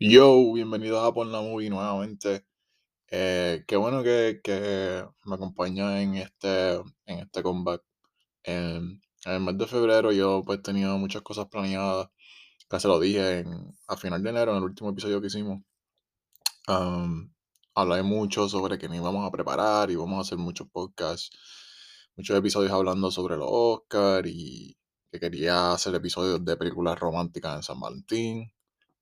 Yo, bienvenidos a Por la Movie nuevamente. Eh, qué bueno que, que me acompaña en este, en este comeback. En el mes de febrero yo pues tenía muchas cosas planeadas, que se lo dije en, a final de enero, en el último episodio que hicimos. Um, hablé mucho sobre que nos íbamos a preparar y vamos a hacer muchos podcasts, muchos episodios hablando sobre los Oscars y que quería hacer episodios de películas románticas en San Valentín.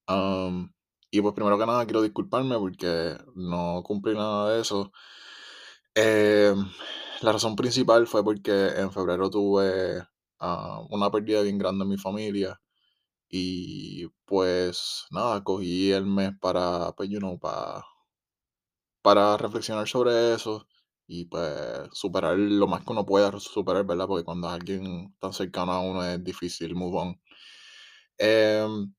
Um, y pues primero que nada quiero disculparme porque no cumplí nada de eso. Eh, la razón principal fue porque en febrero tuve ah, una pérdida bien grande en mi familia. Y pues nada, cogí el mes para, pues, you know, para, para reflexionar sobre eso y pues superar lo más que uno pueda superar, ¿verdad? Porque cuando es alguien tan cercano a uno es difícil move on. Em,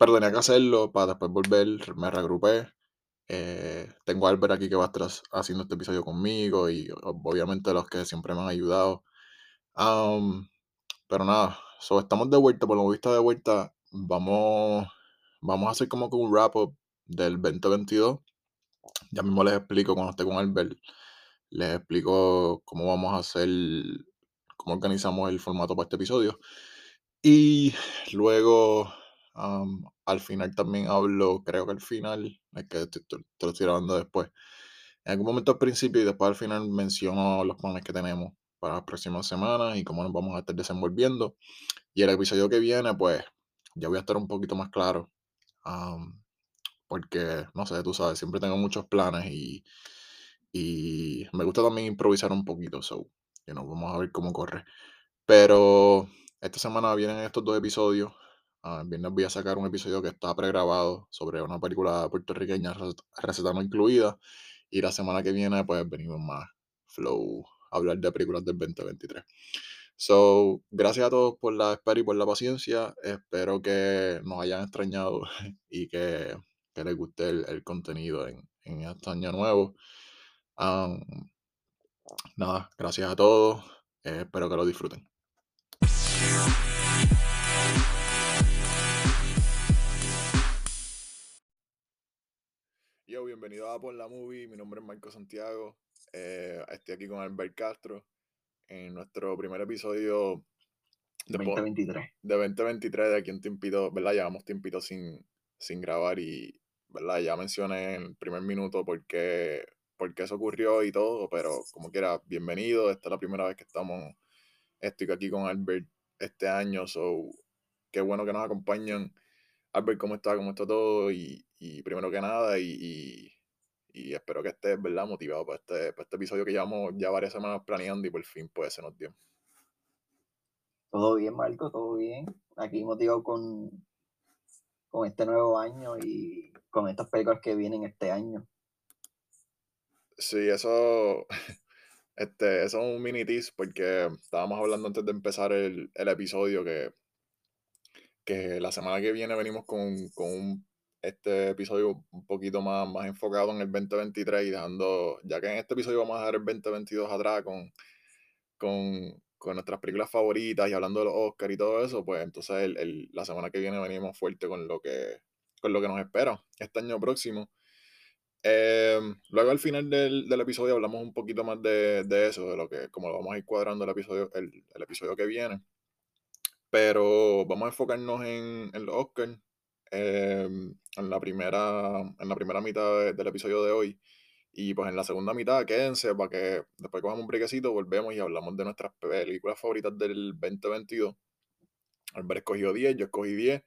pero tenía que hacerlo para después volver, me reagrupé. Eh, tengo a Albert aquí que va a estar haciendo este episodio conmigo y obviamente los que siempre me han ayudado. Pero nada, so, estamos de vuelta, por lo visto de vuelta, vamos, vamos a hacer como que un wrap up del 2022. Ya mismo les explico cuando esté con Albert, les explico cómo vamos a hacer, cómo organizamos el formato para este episodio. Y luego, al final también hablo, creo que al final, es que te, te- lo estoy grabando después. En algún momento al principio y después al final menciono los planes que tenemos para las próximas semanas y cómo nos vamos a estar desenvolviendo. Y el episodio que viene, pues, ya voy a estar un poquito más claro. porque, no sé, tú sabes, siempre tengo muchos planes y, y me gusta también improvisar un poquito. So, you know, vamos a ver cómo corre. Pero esta semana vienen estos dos episodios. Ah, el viernes voy a sacar un episodio que está pregrabado sobre una película puertorriqueña, receta no incluida. Y la semana que viene, pues venimos más flow a hablar de películas del 2023. So, gracias a todos por la espera y por la paciencia. Espero que nos hayan extrañado y que, que les guste el, el contenido en, en este año nuevo. Am, nada, gracias a todos. eh, espero que lo disfruten. Bienvenido a Por la Movie. Mi nombre es Marco Santiago. Eh, estoy aquí con Albert Castro en nuestro primer episodio de, po- 2023. de 2023 de aquí en Tiempito, ¿verdad? Llevamos tiempito sin, sin grabar y, ¿verdad? Ya mencioné en el primer minuto por qué, por qué eso ocurrió y todo, pero como quiera, bienvenido. Esta es la primera vez que estamos, estoy aquí con Albert este año, so qué bueno que nos acompañan. Albert, ¿cómo está? ¿Cómo está todo? Y, y primero que nada, y, y, y espero que estés, ¿verdad? Motivado para este, para este episodio que llevamos ya varias semanas planeando y por fin pues se nos dio. Todo bien, Marco, todo bien. Aquí motivado con, con este nuevo año y con estas películas que vienen este año. Sí, eso, este, eso es un mini tease porque estábamos hablando antes de empezar el, el episodio que, que la semana que viene venimos con, con un, este episodio un poquito más, más enfocado en el 2023 y dejando, ya que en este episodio vamos a dejar el 2022 atrás con, con, con nuestras películas favoritas y hablando de los Oscars y todo eso, pues entonces el, el- la semana que viene venimos fuerte con lo que, con lo que nos espera este año próximo. Em, luego al final del, del episodio hablamos un poquito más de, de eso, de lo que, como lo vamos a ir cuadrando el episodio, el, el episodio que viene. Pero vamos a enfocarnos en, en los Oscars em, en la primera, en la primera mitad de- del episodio de hoy. Y pues en la segunda mitad, quédense para que después cojamos un brequecito, volvemos y hablamos de nuestras películas favoritas del 2022. Albert escogió 10, yo escogí 10.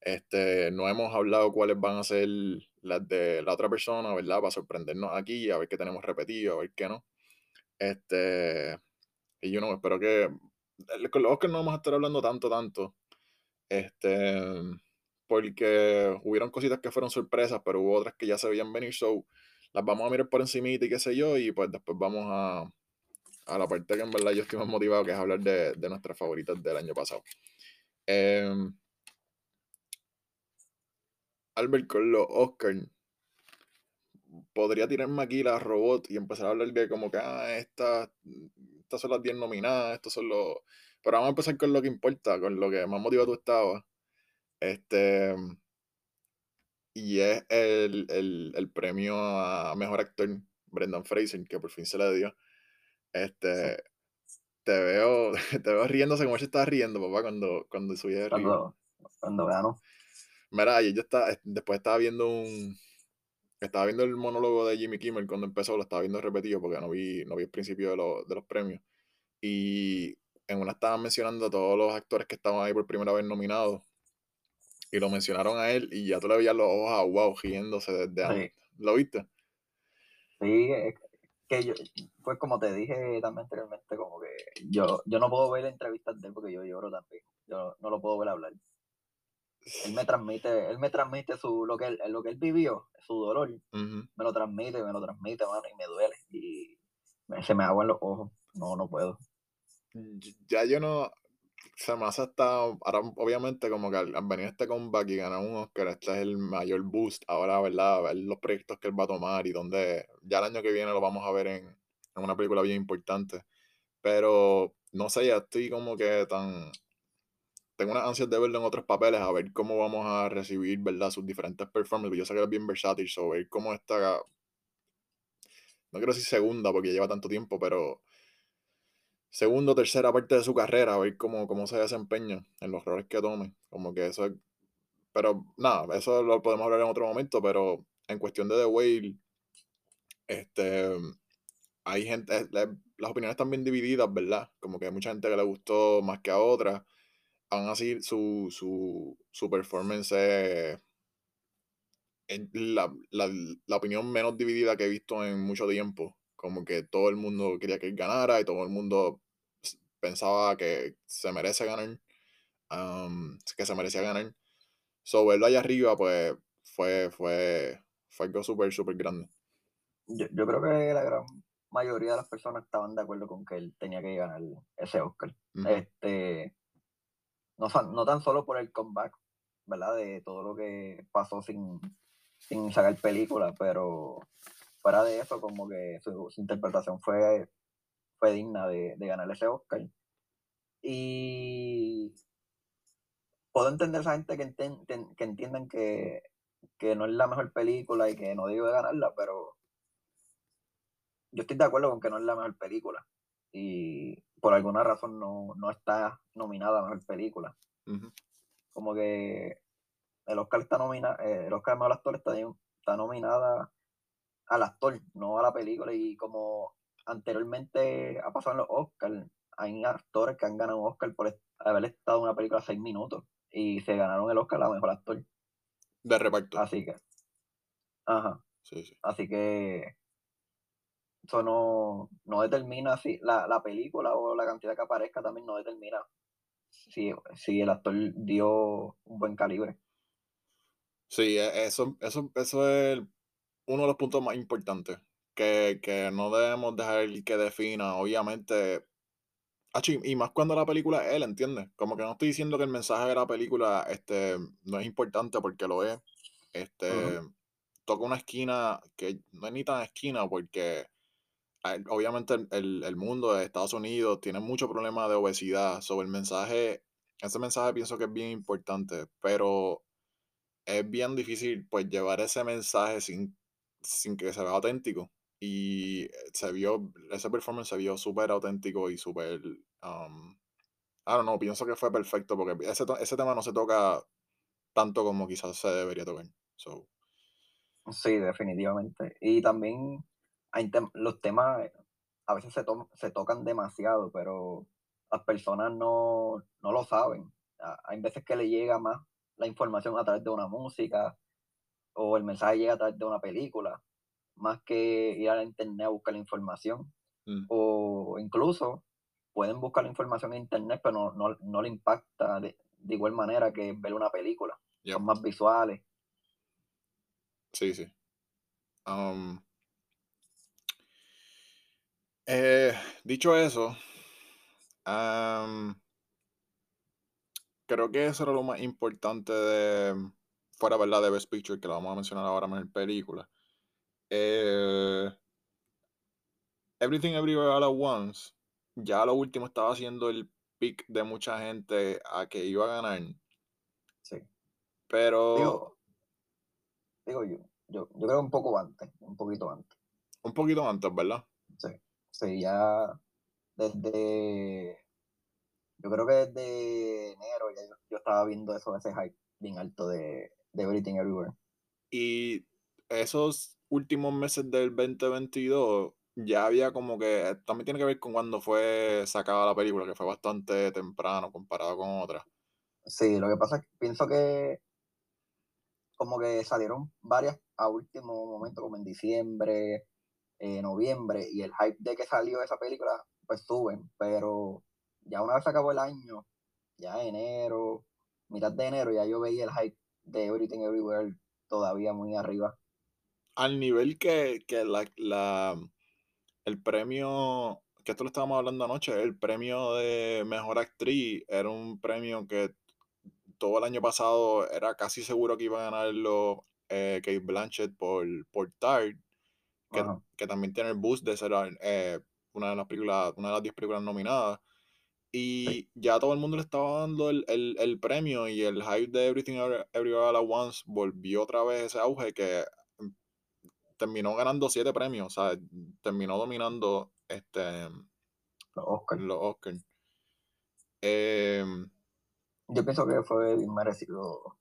Este, no hemos hablado cuáles van a ser las de la otra persona, ¿verdad? Para sorprendernos aquí, a ver qué tenemos repetido, a ver qué no. Este, y yo no, espero que. Con los Oscars no vamos a estar hablando tanto, tanto. Este, porque hubieron cositas que fueron sorpresas, pero hubo otras que ya se veían venir, so las vamos a mirar por encimita y qué sé yo, y pues después vamos a, a la parte que en verdad yo estoy más motivado, que es hablar de, de nuestras favoritas del año pasado. Em, Albert, con los Oscars, podría tirarme aquí la robot y empezar a hablar de como que, ah, estas, estas son las 10 nominadas, estos son los... Pero vamos a empezar con lo que importa, con lo que más motivado tú estabas. Este, y es el, el, el premio a mejor actor, Brendan Fraser, que por fin se le dio. Sí, Este, te veo, te veo riéndose como se estaba riendo, papá, cuando, cuando subí de cuando, cuando ganó. Mira, ayer yo estaba, es- después estaba viendo un, estaba viendo el monólogo de Jimmy Kimmel cuando empezó, lo estaba viendo repetido porque no vi, no vi el principio de, lo- de los premios. Y en una estaban mencionando a todos los actores que estaban ahí por primera vez nominados. Y lo mencionaron a él y ya tú le veías los ojos a wow, riéndose desde antes. Sí, ¿Lo viste? sí, que yo, pues como te dije también anteriormente, como que yo, yo no puedo ver entrevistas de él porque yo lloro también. Yo no lo puedo ver hablar. Él me transmite, él me transmite su, lo que él, lo que él vivió, su dolor, me lo transmite, me lo transmite, mano, y me duele. Y se me aguan los ojos. No, no puedo. Y- Ya yo no, se me hace hasta, ahora obviamente como que al, al venir este comeback y ganar un Oscar, este es el mayor boost ahora, ¿verdad? Ver los proyectos que él va a tomar y donde ya el año que viene lo vamos a ver en, en una película bien importante. Pero no sé, ya estoy como que tan, tengo unas ansias de verlo en otros papeles, a ver cómo vamos a recibir, ¿verdad? Sus diferentes performances. Yo sé que es bien versátil, so ver cómo está, no quiero decir segunda porque lleva tanto tiempo, pero segundo o tercera parte de su carrera, a ver cómo, cómo se desempeña en los roles que tome. Como que eso es. Pero nada, eso lo podemos hablar en otro momento, pero en cuestión de The Whale, este, hay gente, la- las opiniones están bien divididas, ¿verdad? Como que hay mucha gente que le gustó más que a otra. Aún así, su, su, su performance es la, la, la opinión menos dividida que he visto en mucho tiempo. Como que todo el mundo quería que él ganara y todo el mundo pensaba que se merece ganar, am, que se merecía ganar. So, verlo allá arriba, pues, fue, fue, fue algo súper, súper grande. Yo, yo creo que la gran mayoría de las personas estaban de acuerdo con que él tenía que ganar ese Oscar. Este, no, no tan solo por el comeback, ¿verdad? De todo lo que pasó sin, sin sacar película, pero fuera de eso, como que su, su interpretación fue, fue digna de, de ganar ese Oscar. Y puedo entender a esa gente que, enten- ten- que entiendan que, que no es la mejor película y que no debe ganarla, pero yo estoy de acuerdo con que no es la mejor película. Y por alguna razón no, no está nominada a mejor película. Ujú. Como que el Oscar está nominada, el Oscar de mejor actor está, está nominada al actor, no a la película. Y como anteriormente ha pasado en los Oscars, hay actores que han ganado un Oscar por haber estado en una película seis minutos y se ganaron el Oscar a mejor actor. De reparto. Así que, ajá, Sí, sí. así que eso no, no determina si la, la película o la cantidad que aparezca también no determina si, si el actor dio un buen calibre. Sí, e- eso, eso, eso es uno de los puntos más importantes. Que, que no debemos dejar que defina, obviamente, y más cuando la película es él, ¿entiendes? Como que no estoy diciendo que el mensaje de la película este, no es importante porque lo es. Este, toca una esquina que no es ni tan esquina porque hay- obviamente el, el- el mundo de Estados Unidos tiene mucho problema de obesidad. Sobre el mensaje, ese mensaje pienso que es bien importante, pero es bien difícil pues llevar ese mensaje sin, sin que se vea auténtico. Y eh, se vio, ese performance se vio súper auténtico y súper... um, I don't know, pienso que fue perfecto porque ese, ese tema no se toca tanto como quizás se debería tocar. So, Sí, definitivamente. Y también los temas eh, a veces se, to- se tocan demasiado, pero las personas no, no lo saben. Hay veces que le llega más la información a través de una música o el mensaje llega a través de una película, más que ir a la internet a buscar la información. mm, O incluso pueden buscar la información en internet, pero no, no, no le impacta de, de igual manera que ver una película. yep, Son más visuales. sí, sí. Um, eh, dicho eso, um, creo que eso era lo más importante de, fuera, ¿verdad? De Best Picture, que lo vamos a mencionar ahora en el película. Eh, Everything Everywhere All at Once, ya lo último estaba haciendo el pick de mucha gente a que iba a ganar, Sí. pero Digo, digo yo, yo, yo creo un poco antes, un poquito antes. Un poquito antes, ¿verdad? Sí, sí, ya desde, yo creo que desde enero ya yo, yo estaba viendo eso, ese hype bien alto de, de Everything Everywhere. Y esos últimos meses del 2022 ya había como que, también tiene que ver con cuando fue sacada la película, que fue bastante temprano comparado con otras. Sí, lo que pasa es que pienso que como que salieron varias a último momento, como en diciembre, eh, noviembre, y el hype de que salió esa película, pues suben, pero ya una vez acabó el año, ya enero, mitad de enero, ya yo veía el hype de Everything Everywhere todavía muy arriba. Al nivel que, que la, la, el premio, que esto lo estábamos hablando anoche, el premio de mejor actriz era un premio que todo el año pasado era casi seguro que iba a ganarlo eh, Kate Blanchett por, por Tard, que, también tiene el boost de ser eh, una de las películas, una de las 10 películas nominadas. Y ya todo el mundo le estaba dando el, el, el premio y el hype de Everything Every- Everywhere All at Once volvió otra vez ese auge que mm, terminó ganando siete premios, o sea, terminó dominando este, Los Oscars. los Oscars. Em, Yo pienso que fue bien merecido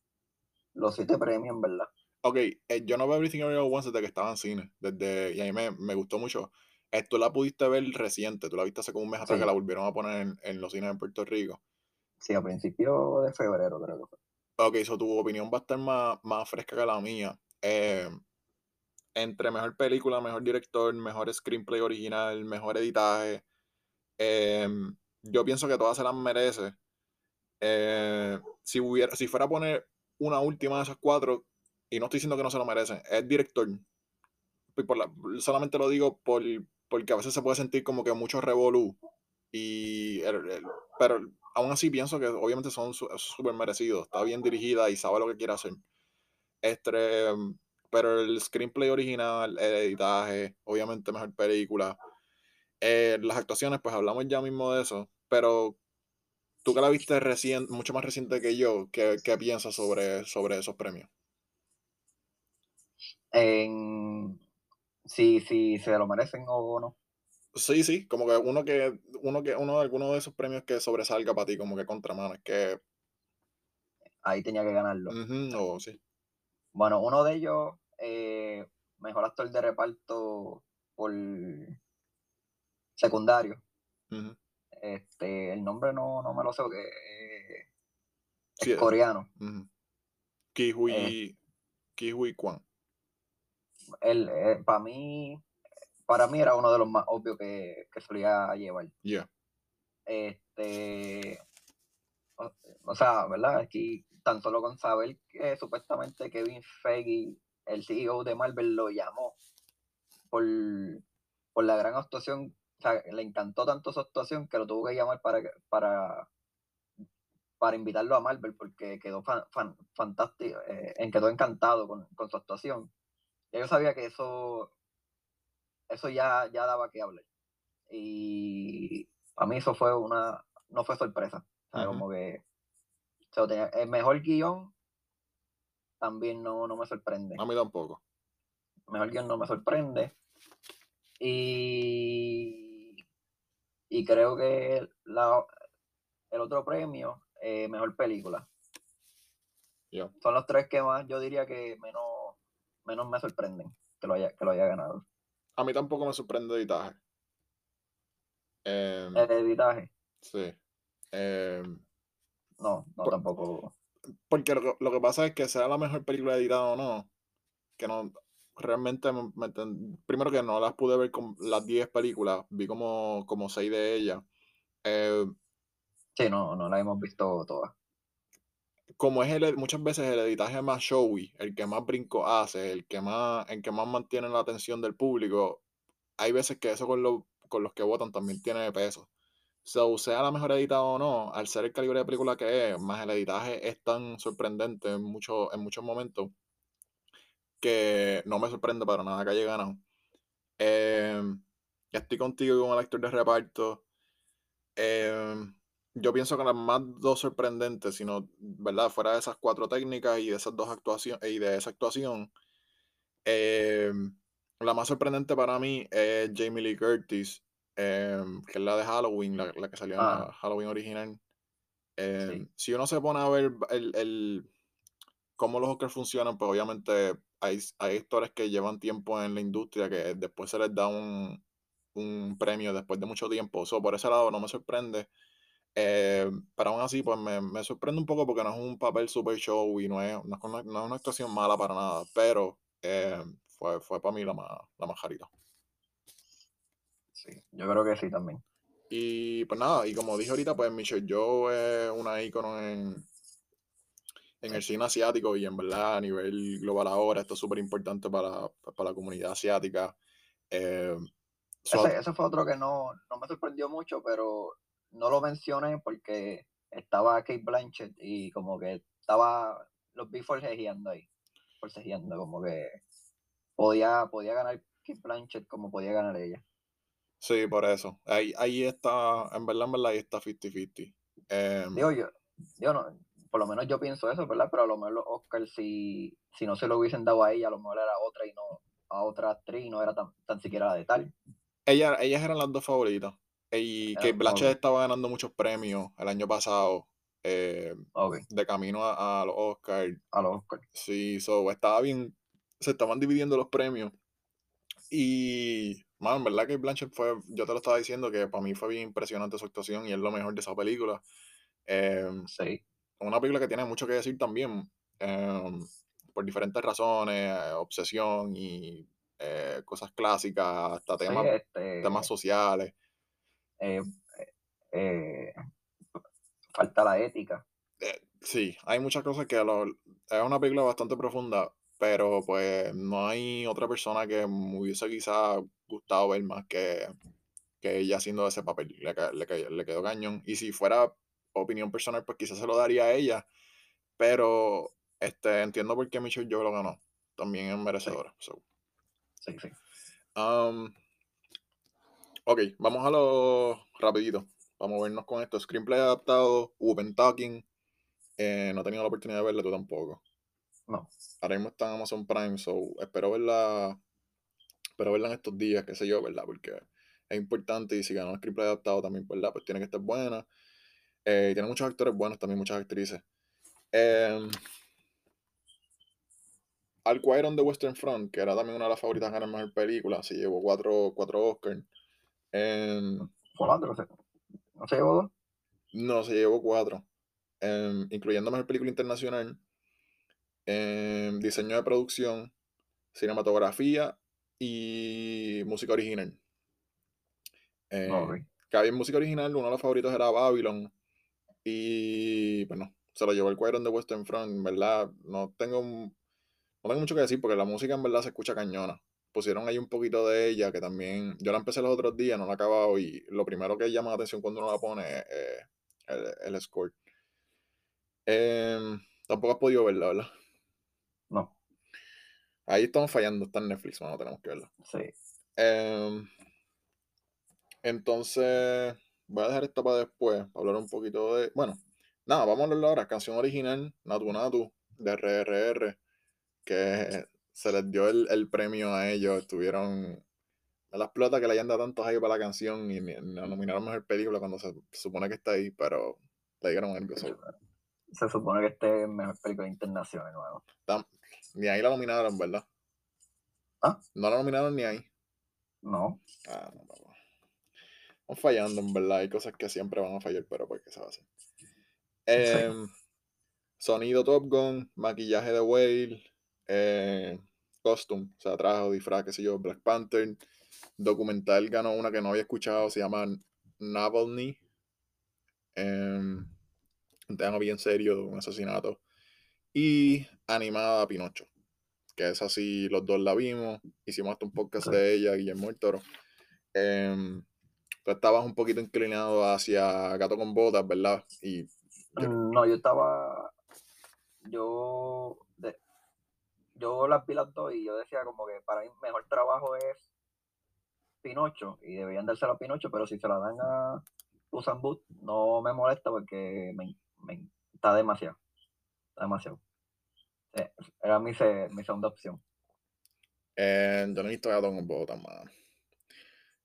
los siete premios, en verdad. ok, eh, yo no veo Everything Everywhere All at Once desde que estaba en cine, desde, y a mí me, me gustó mucho. Eh, tú la pudiste ver reciente, tú la viste hace como un mes atrás Sí. que la volvieron a poner en, en los cines en Puerto Rico. Sí, a principios de febrero creo que fue. Ok, so tu opinión va a estar más, más fresca que la mía. Eh, entre mejor película, mejor director, mejor screenplay original, mejor editaje. eh, yo pienso que todas se las merece. Eh, si, hubiera, si fuera a poner una última de esas cuatro, y no estoy diciendo que no se lo merecen, es director. Por la- solamente lo digo por, porque a veces se puede sentir como que mucho revolú. Y pero aún así pienso que obviamente son súper merecidos. Está bien dirigida y sabe lo que quiere hacer. Este, pero el screenplay original, el editaje, obviamente mejor película. Eh, las actuaciones, pues hablamos ya mismo de eso. Pero tú que la viste recién, mucho más reciente que yo, ¿qué, qué piensas sobre, sobre esos premios? En si, si se lo merecen o no. Sí, sí, como que uno que, uno que, uno de alguno de esos premios que sobresalga para ti, como que contramano, es que, Ahí tenía que ganarlo. ujú, o sí. Bueno, uno de ellos, eh, mejor actor de reparto por secundario. Este, el nombre no, no me lo sé porque eh, es Sí, eh, coreano. ujú. Kihui, Kihui Kwan. Él, para mí, para mí era uno de los más obvios que, que solía llevar. Yeah. Este, o, o sea, ¿verdad? Aquí tan solo con saber que supuestamente Kevin Feige, el CEO de Marvel, lo llamó por, por la gran actuación. O sea, le encantó tanto su actuación que lo tuvo que llamar para, para, para invitarlo a Marvel porque quedó fan, fan- fantástico, eh, quedó encantado con, con su actuación. Ya yo sabía que eso, eso ya, ya daba que hablar. Y a mí eso fue una, no fue sorpresa. Como que tenía- el mejor guion también no, no me sorprende. A mí tampoco. Mejor guion no me sorprende. Y, y creo que la, el otro premio, eh, mejor película. Yeah. Son los tres que más yo diría que menos, menos me sorprenden que lo haya, que lo haya ganado. A mí tampoco me sorprende editaje. Em, El editaje, sí. Em, no, no Por- tampoco. porque lo, que- lo que pasa es que sea la mejor película editada o no, que no, realmente, me- primero que no las pude ver con las 10 películas, vi como, como 6 de ellas. Eh, Sí, no, no la hemos visto todas. Como es el, muchas veces el editaje más showy, el que más brinco hace, el que más, el que más mantiene la atención del público, hay veces que eso con, lo- con los que votan también tiene peso. So, sea la mejor editada o no, al ser el calibre de película que es, más el editaje es tan sorprendente en, mucho, en muchos momentos que no me sorprende para nada que haya ganado. Em, estoy contigo con el actor de reparto. Em, yo pienso que las más dos sorprendentes, sino, ¿verdad? Fuera de esas cuatro técnicas y de esas dos actuaciones y de esa actuación, Em, la más sorprendente para mí es Jamie Lee Curtis, em, que es la de Halloween, la, la que salió en Ah, la Halloween original. sí, si uno se pone a ver el, el- cómo los Oscars funcionan, pues obviamente hay, hay actores que llevan tiempo en la industria que después se les da un, un premio después de mucho tiempo. So, por ese lado no me sorprende. Eh, pero aún así, pues me, me sorprende un poco porque no es un papel super show y no es, no es una, no es una actuación mala para nada, pero eh, fue, fue para mí la más, la más jarita. sí, yo creo que sí también. Y pues nada, y como dije ahorita, pues Michelle Yeoh es una ícono en, en el cine asiático y en verdad a nivel global ahora esto es súper importante para, para la comunidad asiática. Eh, Ese, ese fue otro que no, no me sorprendió mucho, pero no lo mencioné porque estaba Kate Blanchett y como que estaba, los vi forcejeando ahí, forcejeando, como que podía, podía ganar Kate Blanchett como podía ganar ella. sí, por eso. Ahí, ahí está, en verdad, en verdad, ahí está 50-50. Eh, Digo yo, yo no, por lo menos yo pienso eso, ¿verdad? Pero a lo mejor los Oscars, si, si no se lo hubiesen dado a ella, a lo mejor era otra y no a otra actriz y no era tan, tan siquiera la de tal. ella, ellas eran las dos favoritas. Y Ah, Kate Blanchett estaba ganando muchos premios el año pasado, eh, de camino a, a los Oscars. a los Oscars. Sí, so, estaba bien, se estaban dividiendo los premios. Y, man, verdad que Blanchett fue, yo te lo estaba diciendo que para mí fue bien impresionante su actuación y es lo mejor de esa película. Em, Sí, una película que tiene mucho que decir también, em, por diferentes razones, eh, obsesión y eh, cosas clásicas, hasta sí, temas, este, temas sociales. Eh, eh, falta la ética. Eh, sí, hay muchas cosas que lo- es una película bastante profunda, pero pues no hay otra persona que me hubiese quizá gustado ver más que, que ella haciendo ese papel. Le, le, le quedó cañón. Y si fuera opinión personal, pues quizás se lo daría a ella, pero este, entiendo por qué Michelle Yeoh lo ganó. También es merecedora. so. Sí, sí. Um, ok, vamos a lo rapidito. Vamos a vernos con esto. Screenplay adaptado, Open Talking. Eh, no he tenido la oportunidad de verla, tú tampoco. No, Ahora mismo está en Amazon Prime, so espero verla, espero verla en estos días, qué sé yo, ¿verdad? Porque es importante y si ganó el screenplay adaptado también, ¿verdad? Pues tiene que estar buena. Eh, y tiene muchos actores buenos, también muchas actrices. Eh, Al Quiet on the Western Front, que era también una de las favoritas a ganar mejor película, se llevó cuatro, cuatro Oscars. Se- no se llevó dos. no, se llevó cuatro, eh, incluyendo mejor película internacional, eh, diseño de producción, cinematografía y música original. Eh, No, ok. que había en música original, uno de los favoritos era Babylon. Y bueno, se lo llevó el on the Western Front. En verdad, no tengo, no tengo mucho que decir porque la música en verdad se escucha cañona. Pusieron ahí un poquito de ella que también. Yo la empecé los otros días, no la he acabado. Y lo primero que llama la atención cuando uno la pone es eh, el, el score. Em, tampoco has podido verla, ¿verdad? No, Ahí estamos fallando, está en Netflix, no tenemos que verla. sí. Em, entonces, voy a dejar esta para después, para hablar un poquito de. Bueno, nada, vamos a hablarlo ahora. Canción original, Natu Natu, de RRR, que se les dio el, el premio a ellos. Estuvieron. Me la explota que le hayan dado tantos ahí para la canción y la nominaron mejor película cuando se supone que está ahí, pero le dieron algo. so, Se supone que este es mejor película internacional, nuevo. ni ahí la nominaron, ¿verdad? ¿Ah? No la nominaron ni ahí. No, Ah, no, papá. Van fallando, en verdad. Hay cosas que siempre van a fallar, pero pues, ¿qué se va a hacer? Em, Sonido Top Gun, maquillaje de Whale, eh, costume, o sea, traje, disfraz, qué sé yo, Black Panther. Documental ganó una que no había escuchado, se llama Navalny. em, un tema bien serio de un asesinato. Y animada Pinocho, que es así, los dos la vimos. Hicimos hasta un podcast de ella, Guillermo el Toro. Em, tú estabas un poquito inclinado hacia Gato con Botas, ¿verdad? Y yo- no, yo estaba. Yo. Yo las vi y yo decía como que para mí mejor trabajo es Pinocho y deberían dárselo a Pinocho, pero si se la dan a Usain Boot no me molesta porque me, me- está demasiado. Está demasiado. Sí, era mi, se- mi segunda opción. Eh, yo no he visto Gato con Botas, mano.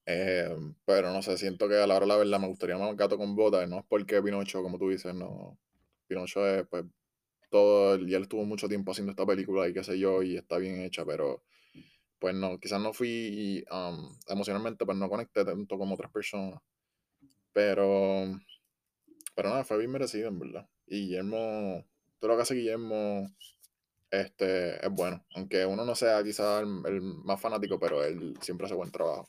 Eh, pero no sé, siento que a la hora de la verdad me gustaría más Gato con Botas. No es porque Pinocho, como tú dices, no. Pinocho es, pues, todo. Y él estuvo mucho tiempo haciendo esta película y qué sé yo, y está bien hecha, pero. Pues no, quizás no fui um, emocionalmente, pues no conecté tanto como otras personas. Pero. Pero nada, fue bien merecido, en verdad. Y Guillermo. Todo lo que hace Guillermo este, es bueno. Aunque uno no sea quizás el, más fanático, pero él siempre hace buen trabajo.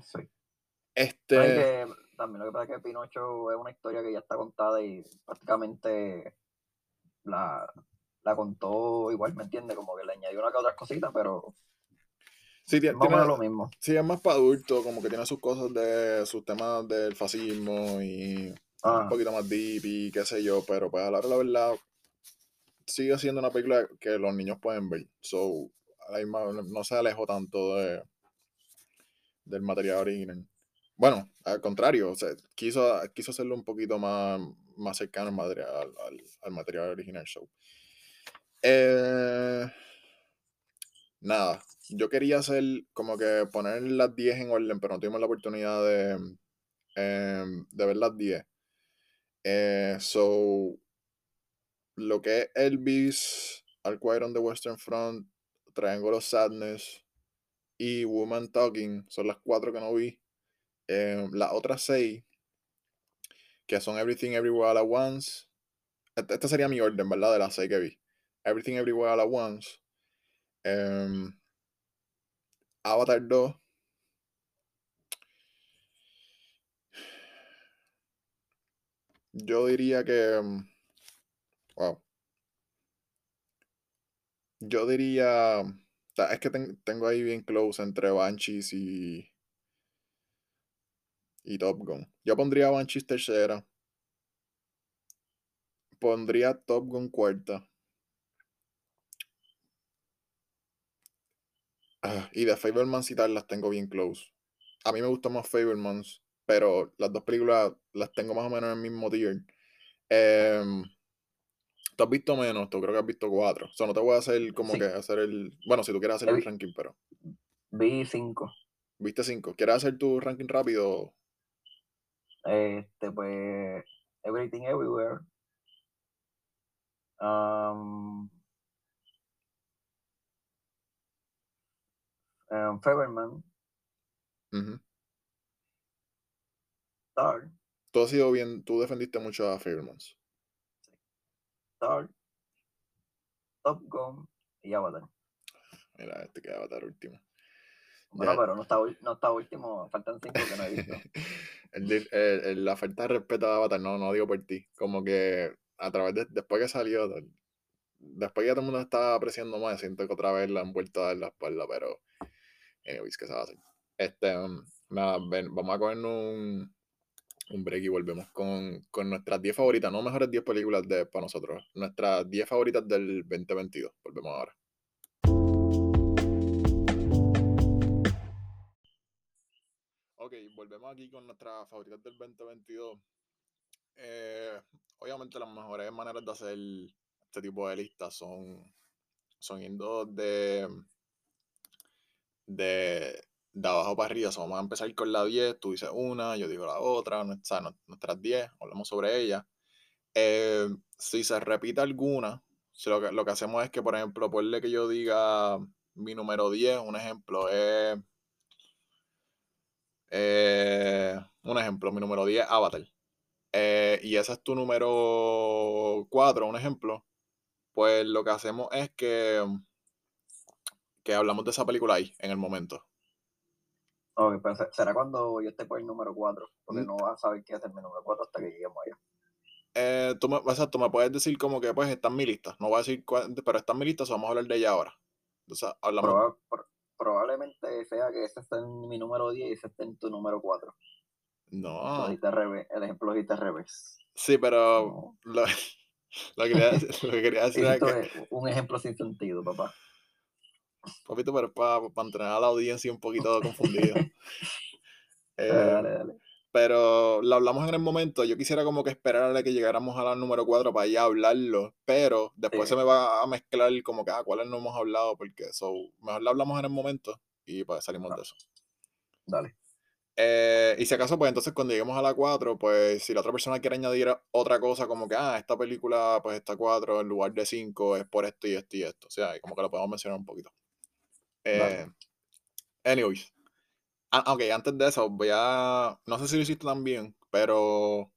Sí. Este. que, también lo que pasa es que Pinocho es una historia que ya está contada y prácticamente la, la contó igual, ¿me entiendes? Como que le añadió una que otras cositas, pero. Sí, tiene, lo mismo. Sí, es más para adultos, como que tiene sus cosas de sus temas del fascismo y un ah. poquito más deep y qué sé yo, pero pues a la hora la verdad sigue siendo una película que los niños pueden ver. So, no se alejó tanto de, del material original. Bueno, al contrario, o sea, quiso, quiso hacerlo un poquito más, más cercano al material, al, material original. show eh, nada, yo quería hacer como que poner las 10 en orden, pero no tuvimos la oportunidad de, em, de ver las 10. Eh, so, lo que es Elvis, Al on the Western Front, Triangle of Sadness y Woman Talking son las cuatro que no vi. Eh, las otras seis, que son Everything Everywhere All At Once. Este, sería mi orden, ¿verdad? De las seis que vi. Everything Everywhere All At Once. Em, Avatar 2. Yo diría que. Em, Wow. Yo diría. Es que tengo ahí bien close entre Banshees y. Y Top Gun. Yo pondría Banshees tercera. Pondría Top Gun cuarta. Ah, y de Fablemans y tal las tengo bien close. A mí me gustan más Fablemans, pero las dos películas las tengo más o menos en el mismo tier. Eh, Tú has visto menos, tú creo que has visto cuatro. O sea, no te voy a hacer como que hacer el. Bueno, si tú quieres hacer el ranking, pero. Vi cinco. ¿Viste cinco? ¿Quieres hacer tu ranking rápido? Este, pues. Everything Everywhere. Um, um Feberman. Uh Tú has sido bien, tú defendiste mucho a Fabermans. Top Gun y Avatar. Mira, este que Avatar último. Bueno, pero no está, no está último, faltan cinco que no he visto. la falta de respeto a Avatar, no, no digo por ti. Como que a través de, después que salió, después que ya todo el mundo estaba apreciando más, siento que otra vez la han vuelto a dar la espalda, pero anyways, ¿qué se va a hacer? Este, um, nada, ven, vamos a cogernos un, un break y volvemos con, nuestras 10 favoritas, no mejores 10 películas de, para nosotros, nuestras 10 favoritas del 2022. Volvemos ahora. Volvemos aquí con nuestras favoritas del 2022. Eh, obviamente las mejores maneras de hacer este tipo de listas son, son yendo de, de de abajo para arriba. vamos a empezar con la 10, tú dices una, yo digo la otra, nuestras 10, hablamos sobre ella. Eh, si se repite alguna, lo, que, lo que hacemos es que, por ejemplo, ponle que yo diga mi número 10, un ejemplo es... Eh, un ejemplo, mi número 10, Avatar. Eh, y ese es tu número 4, un ejemplo. Pues lo que hacemos es que, que hablamos de esa película ahí, en el momento. Ok, pero será cuando yo esté por el número 4, porque mm. no vas a saber qué hacer mi número 4 hasta que lleguemos allá. Eh, tú me, exacto, me puedes decir como que pues está en mi lista. No voy a decir pero está en mi lista, vamos a hablar de ella ahora. Entonces, hablamos. Probablemente sea que ese esté en mi número 10 y ese esté en tu número 4. No. el ejemplo lo al revés. Sí, pero lo, lo, que quería, lo, que quería, decir es que... un ejemplo sin sentido, papá. Papito, pero para, para entrenar a la audiencia un poquito confundido. Eh, dale, dale. Pero lo hablamos en el momento. Yo quisiera como que esperar a que llegáramos a la número 4 para ya hablarlo, pero después se Sí, me va a mezclar como que, ah, ¿cuáles no hemos hablado? Porque so, mejor lo hablamos en el momento y pues salimos da- de eso. dale. Eh, y si acaso, pues entonces cuando lleguemos a la 4 pues si la otra persona quiere añadir otra cosa como que, ah, esta película, pues está 4 en lugar de 5 es por esto y esto y esto. O sea, como que lo podemos mencionar un poquito. Dale. Eh, anyways, ah, ok, antes de eso, voy a, no sé si lo hiciste también, pero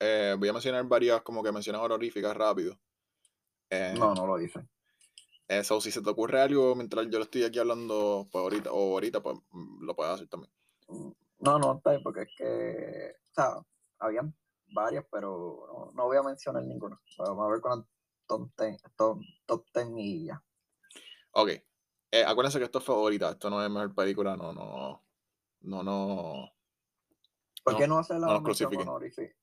eh, voy a mencionar varias como que menciones honoríficas rápido. Eh, No, no lo dice. eso, si se te ocurre algo mientras yo lo estoy aquí hablando, pues ahorita, o ahorita, pues mm, lo puedes hacer también. Mm, No, no, está bien, porque es que, o sea, habían varias, pero no, no voy a mencionar ninguna. Vamos a ver con la top 10, top, top 10 y ya. Ok. Eh, acuérdense que esto es favorita, esto no es mejor película, no, no, no, no, ¿Por qué no hacer la mención honorífica?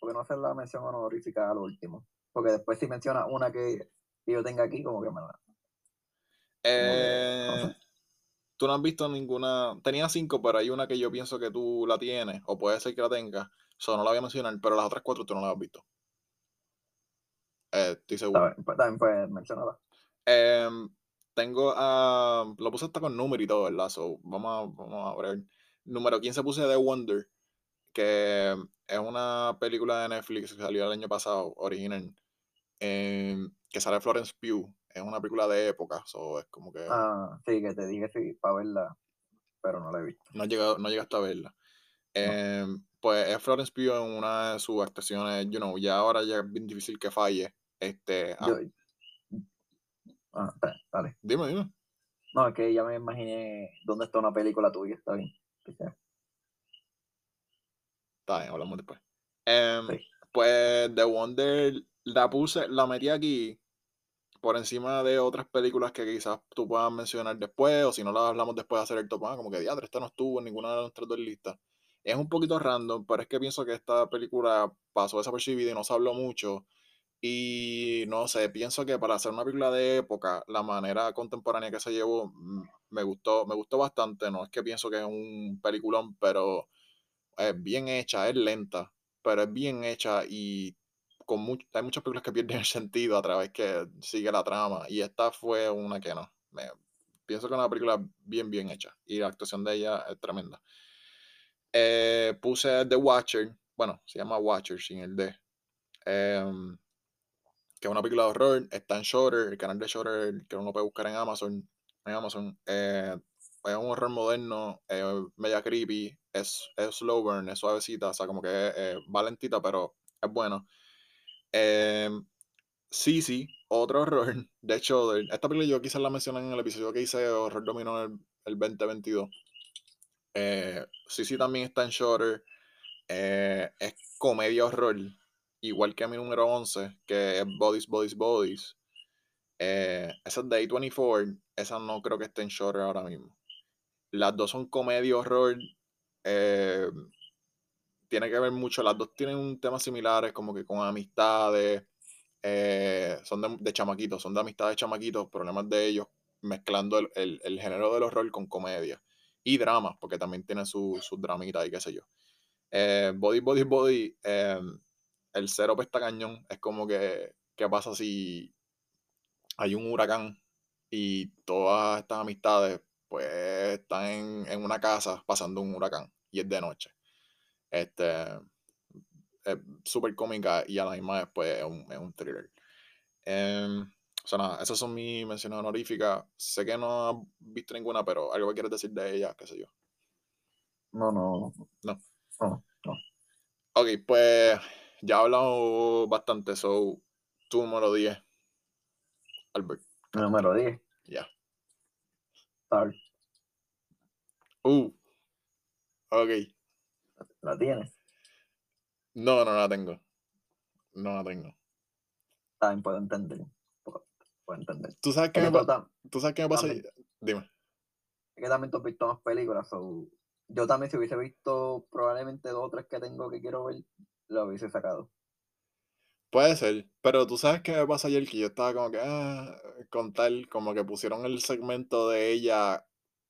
¿Por qué no hacer la mención honorífica al último? Porque después si menciona una que, que yo tenga aquí, como que me la... Como que, no Eh, sé. tú no has visto ninguna, tenía cinco, pero hay una que yo pienso que tú la tienes, o puede ser que la tengas, so no la voy a mencionar, pero las otras cuatro tú no las has visto. Eh, estoy seguro. bien, pues, también puedes mencionarla. Em, tengo a. Lo puse hasta con número y todo, ¿verdad? So, vamos a, vamos a ver. Número 15 puse The Wonder, que es una película de Netflix que salió el año pasado, original, em, que sale Florence Pugh. Es una película de época, so, es como que Ah, sí, que te dije sí, para verla, pero no la he visto. no, llega, no llegaste a verla. Em, pues es Florence Pugh en una de sus actuaciones, you know, ya ahora ya es bien difícil que falle. Este, ah, Yo, ah, dale. dime, dime. No, es que ya me imaginé dónde está una película tuya, está bien. Está bien, hablamos después. Em, Sí. Pues The Wonder la puse, la metí aquí por encima de otras películas que quizás tú puedas mencionar después, o si no las hablamos después de hacer el top, ah, como que diadre, esta no estuvo en ninguna de nuestras dos listas. Es un poquito random, pero es que pienso que esta película pasó desapercibida y no se habló mucho. Y no sé, pienso que para hacer una película de época, la manera contemporánea que se llevó mm, me gustó, me gustó bastante. No es que pienso que es un peliculón, pero es bien hecha, es lenta, pero es bien hecha y con much- hay muchas películas que pierden el sentido a través que sigue la trama. Y esta fue una que no. Pienso que es una película bien, bien hecha. Y la actuación de ella es tremenda. Eh, puse The Watcher. Bueno, se llama Watcher sin el D. em, que es una película de horror. Está en Shutter, el canal de Shutter que uno puede buscar en Amazon. En Amazon. Eh, es un horror moderno, eh, media creepy, es, es slow burn, es suavecita, o sea, como que eh, va lentita, pero es bueno. Eh, sí, sí, otro horror de Shudder. Esta película yo quizás la mencioné en el episodio que hice Horror Dominó el, el 2022. Eh, sí, sí, también está en Shudder. Eh, es comedia horror, igual que mi número 11, que es Bodies, Bodies, Bodies. Eh, esa es de A24, esa no creo que esté en Shudder ahora mismo. Las dos son comedia horror. eh, tiene que ver mucho, las dos tienen un tema similares, como que con amistades, eh, son de, chamaquitos, son de amistades de chamaquitos, problemas de ellos, mezclando el, el- género del horror con comedia. Y dramas, porque también tiene sus su dramitas y qué sé yo. Body, Body, Body, el cero pesta cañón, es como que, ¿qué pasa si hay un huracán y todas estas amistades pues están en, en una casa pasando un huracán y es de noche? Este, es súper cómica y a la misma vez pues es un, es un thriller. Em, o sea, nada, esas son mis menciones honoríficas. Sé que no has visto ninguna, pero algo que quieres decir de ella, qué sé yo. No, no, No. no, no. Ok, pues ya hablamos bastante, so tu número 10, Albert. Número 10, Ya. Star, Uh. Ok. ¿la tienes? No, no la tengo. No la tengo. También puedo entender. Puedo, puedo entender. ¿Tú sabes qué me, que, pa- tú tam- ¿tú sabes qué me pasa? Dime. es que también tú has visto más películas. so, yo también, si hubiese visto probablemente dos o tres que tengo que quiero ver, lo hubiese sacado. Puede ser, pero tú sabes qué me pasa ayer que yo estaba como que, ah, con tal, como que pusieron el segmento de ella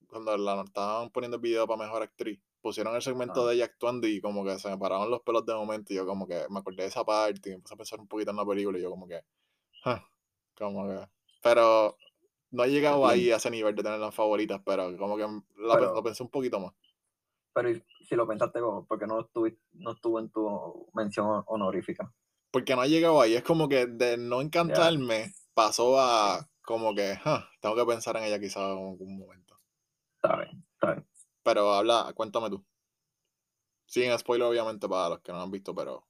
cuando la estaban poniendo el video para mejor actriz. pusieron el segmento Ah. de ella actuando y como que se me pararon los pelos de momento y yo como que me acordé de esa parte y empecé a pensar un poquito en la película y yo como que, "Huh", como que, pero no he llegado ahí a ese nivel de tener las favoritas, pero como que la pe- Pero- lo pensé un poquito más. Pero si lo pensaste, porque no estuvo, no estuvo en tu mención honorífica? Porque no ha llegado ahí, es como que de no encantarme pasó a como que, "Huh, tengo que pensar en ella quizás en algún momento. Está bien, está bien. Pero habla, cuéntame tú. Sin spoiler obviamente para los que no lo han visto, pero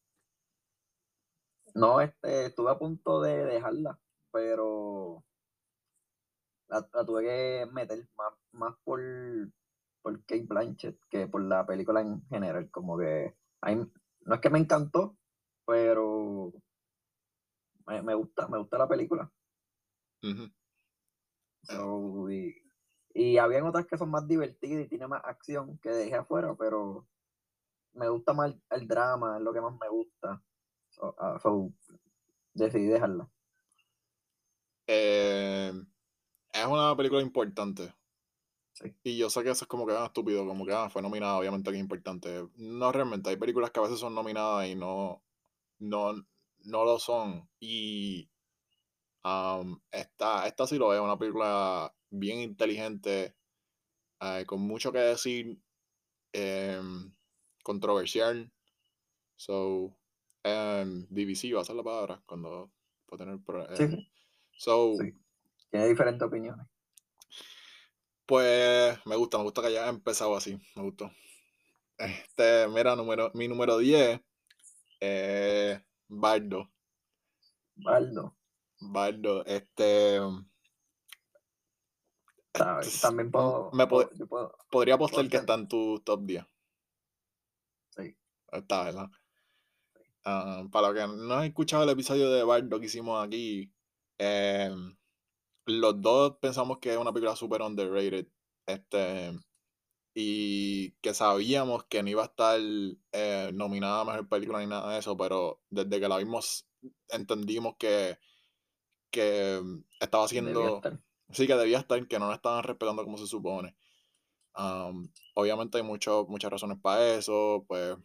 No, este, estuve a punto de dejarla, pero la, la tuve que meter más, más por, por Kate Blanchett que por la película en general. Como que mí- no es que me encantó, pero me, me gusta, me gusta la película. So, y, y habían otras que son más divertidas y tienen más acción que dejé afuera, pero me gusta más el, el drama, es lo que más me gusta. So, ah, so, decidí dejarla. eh, es una película importante. Sí. Y yo sé que eso es como que ah, estúpido, como que ah, fue nominada, obviamente que es importante. No realmente, hay películas que a veces son nominadas y no, no, no lo son. Y um, esta, esta sí lo es, una película bien inteligente, eh, con mucho que decir, em, controversial. So, em, divisiva, esa es la palabra, cuando puede tener... eh, sí. So, Sí. Tiene diferentes opiniones. Pues me gusta, me gusta que haya empezado así, me gustó. Este, mira, número, mi número 10, eh, Bardo. Baldo. Bardo, este, ¿sabes? este, También puedo, me puedo- pod- yo puedo- podría apostar puedo que está en tu top 10. sí. Está, ¿verdad? Ah, para los que no han escuchado el episodio de Bardo que hicimos aquí, eh, los dos pensamos que es una película super underrated. Este, y que sabíamos que no iba a estar eh, nominada a mejor película ni nada de eso, pero desde que la vimos entendimos que, que estaba haciendo. Sí, que debía estar, que no la estaban respetando como se supone. Um, obviamente hay mucho, muchas razones para eso, pues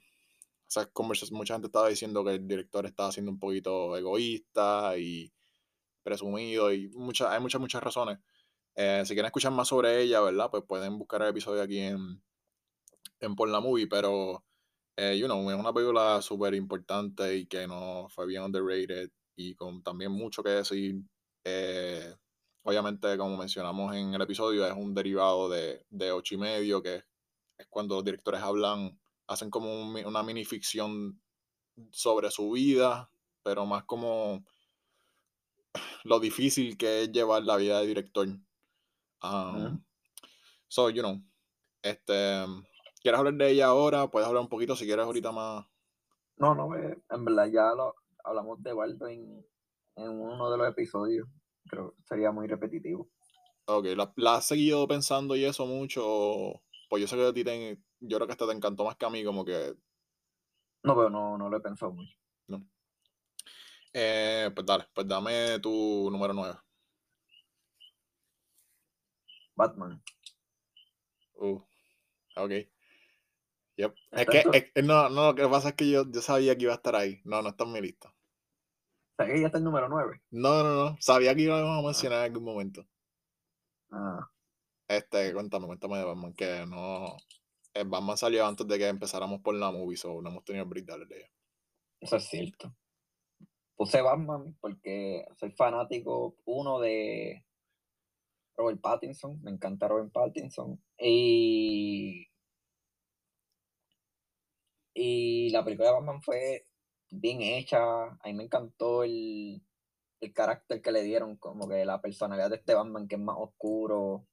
esas conversaciones, mucha gente estaba diciendo que el director estaba siendo un poquito egoísta y presumido y muchas, hay muchas, muchas razones. Eh, si quieren escuchar más sobre ella, ¿verdad? Pues pueden buscar el episodio aquí en, en Por la Movie, pero, eh, you know, es una película súper importante y que no fue bien underrated y con también mucho que decir. Eh, obviamente, como mencionamos en el episodio, es un derivado de, de ocho y medio, que es cuando los directores hablan, hacen como un una mini ficción sobre su vida, pero más como lo difícil que es llevar la vida de director. Um. So, you know, este, ¿quieres hablar de ella ahora? Puedes hablar un poquito si quieres ahorita más. No, no, eh, en verdad ya lo hablamos de Baldo en, uno de los episodios. Creo que sería muy repetitivo. Ok, ¿la, la has seguido pensando y eso mucho? Pues yo sé que a ti te, yo creo que hasta te encantó más que a mí, como que, No, pero no, no lo he pensado mucho. Eh, pues dale, pues dame tu número 9. Batman. Uh, ok. Yep. Es ¿Está que, es- no, no, lo que pasa es que yo, yo sabía que iba a estar ahí. No, no está en mi lista. ¿Sabes que ya está el número 9? No, no, no. Sabía que íbamos a mencionar en algún momento. Ah, Este, cuéntame, cuéntame de Batman, que no. El Batman salió antes de que empezáramos por la movie, so no hemos tenido el break de hablar de ella. eso es cierto. Puse Batman porque soy fanático, uno de Robert Pattinson, me encanta Robert Pattinson. Y, y la película de Batman fue bien hecha, a mí me encantó el, el carácter que le dieron, como que la personalidad de este Batman que es más oscuro,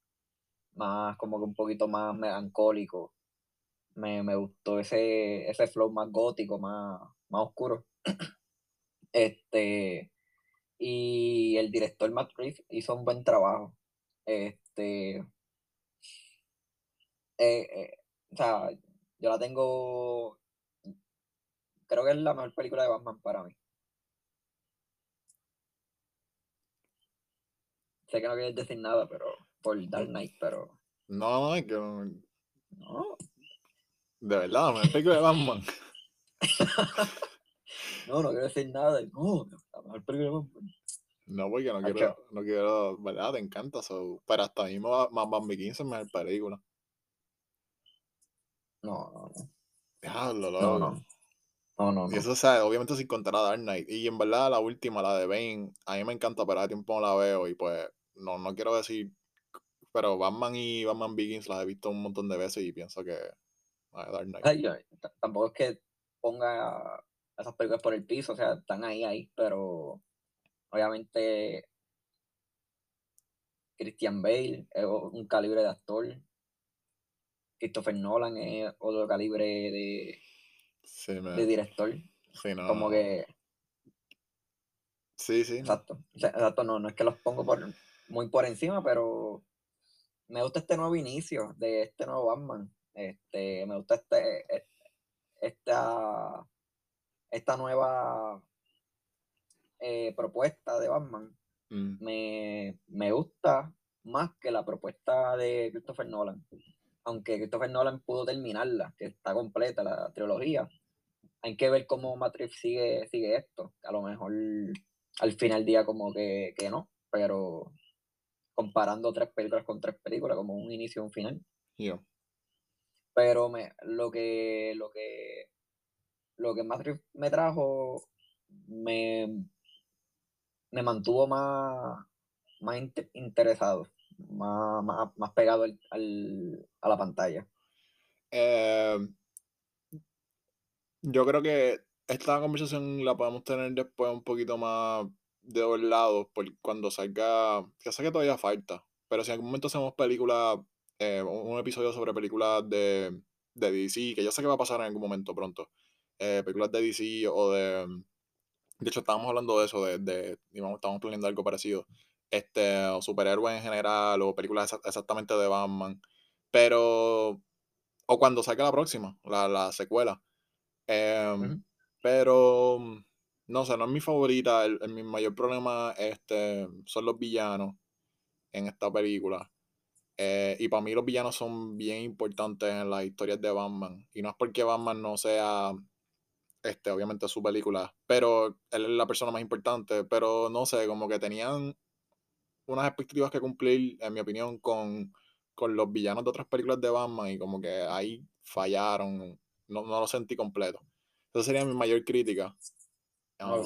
más como que un poquito más melancólico. Me, me gustó ese, ese flow más gótico, más, más oscuro. Este, y el director Matt Reeves hizo un buen trabajo. Este, eh, eh, o sea, yo la tengo, creo que es la mejor película de Batman para mí. Sé que no quieres decir nada, pero por Dark Knight, pero No, es que no- no. De verdad, mejor película de Batman. no, no quiero decir nada. No, la mejor película. No, porque no quiero, no quiero, ¿verdad? Te encanta, so, pero hasta mismo Batman Begins es mejor película. No, no, no. Diablo, No, no. No, no, Y eso, o sea, obviamente sin contar a Dark Knight. Y en verdad, la última, la de Bane, a mí me encanta, pero hace tiempo no la veo. Y pues, no, no quiero decir. Pero Batman y Batman Begins las he visto un montón de veces y pienso que. Dark Knight. Ay, yo, tampoco es que ponga esas películas por el piso, o sea, están ahí, ahí, pero obviamente Christian Bale es un calibre de actor. Christopher Nolan es otro calibre de, de director. Sí, no. Como que. Sí, sí. Exacto. exacto, no, no es que los pongo por, muy por encima, pero me gusta este nuevo inicio de este nuevo Batman. Este, me gusta este, esta, esta nueva eh, propuesta de Batman. Mm. Me, me gusta más que la propuesta de Christopher Nolan. Aunque Christopher Nolan pudo terminarla, que está completa la trilogía, hay que ver cómo Matrix sigue, sigue esto. A lo mejor al final del día como que, no, pero comparando tres películas con tres películas, como un inicio y un final. Pero me, lo que lo que lo que Matrix me trajo me, me mantuvo más, más interesado, más, más, pegado al, a la pantalla. Eh, yo creo que esta conversación la podemos tener después un poquito más de dos lados, por cuando salga, que sé que todavía falta, pero si en algún momento hacemos películas, eh, un episodio sobre películas de, de DC, que yo sé que va a pasar en algún momento pronto, eh, películas de DC o de... De hecho, estábamos hablando de eso, de, de digamos, estábamos planeando algo parecido. Este, o superhéroes en general, o películas exactamente de Batman. Pero, o cuando salga la próxima, la, la secuela. Em, pero, no sé, no es mi favorita. El, mi mayor problema este, son los villanos en esta película. Eh, y para mí los villanos son bien importantes en las historias de Batman. Y no es porque Batman no sea, este, obviamente su película, pero él es la persona más importante. Pero no sé, como que tenían unas expectativas que cumplir, en mi opinión, con, con los villanos de otras películas de Batman. Y como que ahí fallaron no, no lo sentí completo. Esa sería mi mayor crítica. Ah.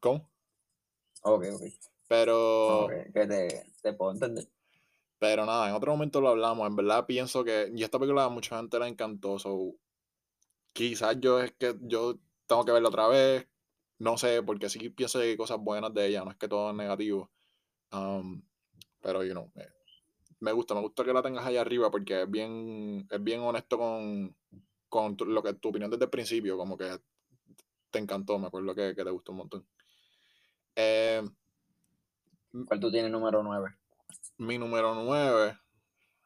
¿Cómo? Ok, ok. Pero. que te, puedo entender. Pero nada, en otro momento lo hablamos. En verdad pienso que. Y esta película a mucha gente la encantó. So, quizás yo es que yo tengo que verla otra vez. No sé, porque sí pienso que hay cosas buenas de ella. No es que todo es negativo. Um, pero, you know, eh, me gusta, me gusta que la tengas ahí arriba porque es bien, es bien honesto con, con tu, lo que tu opinión desde el principio, como que te encantó, me acuerdo que, que te gustó un montón. Eh, ¿Cuál tú tienes número 9? Mi número 9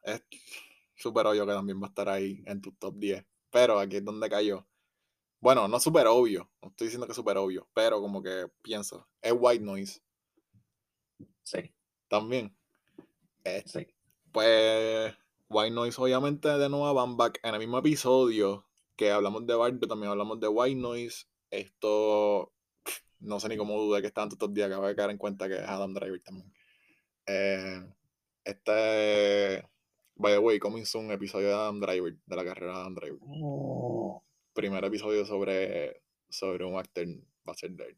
es súper obvio que también va a estar ahí en tu top 10, pero aquí es donde cayó. Bueno, no súper obvio, no estoy diciendo que es súper obvio, pero como que pienso, es White Noise. Sí. También. Eh, sí pues White Noise obviamente de nuevo van back en el mismo episodio que hablamos de Barbie, también hablamos de White Noise. Esto no sé ni cómo dudé que estaban todos estos días, acabo de caer en cuenta que es Adam Driver también. Eh, este, by the way, coming soon, episodio de Adam Driver, de la carrera de Adam Driver. Oh. Primer episodio sobre, sobre un actor va a ser de él.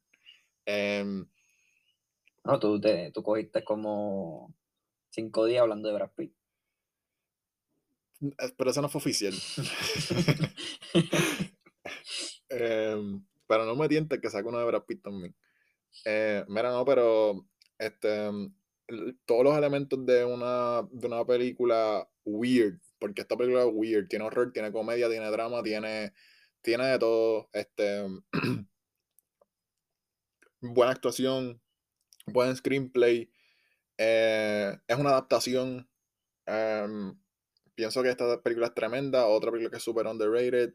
Em, no, tú, te, tú cogiste como cinco días hablando de Brad Pitt. Eh, pero eso no fue oficial. Em, pero no me tientes que saque uno de Brad Pitt también. Eh, mira, no, pero este, todos los elementos de una, de una película weird, porque esta película es weird, tiene horror, tiene comedia, tiene drama, tiene, tiene de todo. Este, buena actuación, buen screenplay. Eh, es una adaptación. Em, pienso que esta película es tremenda. Otra película que es super underrated.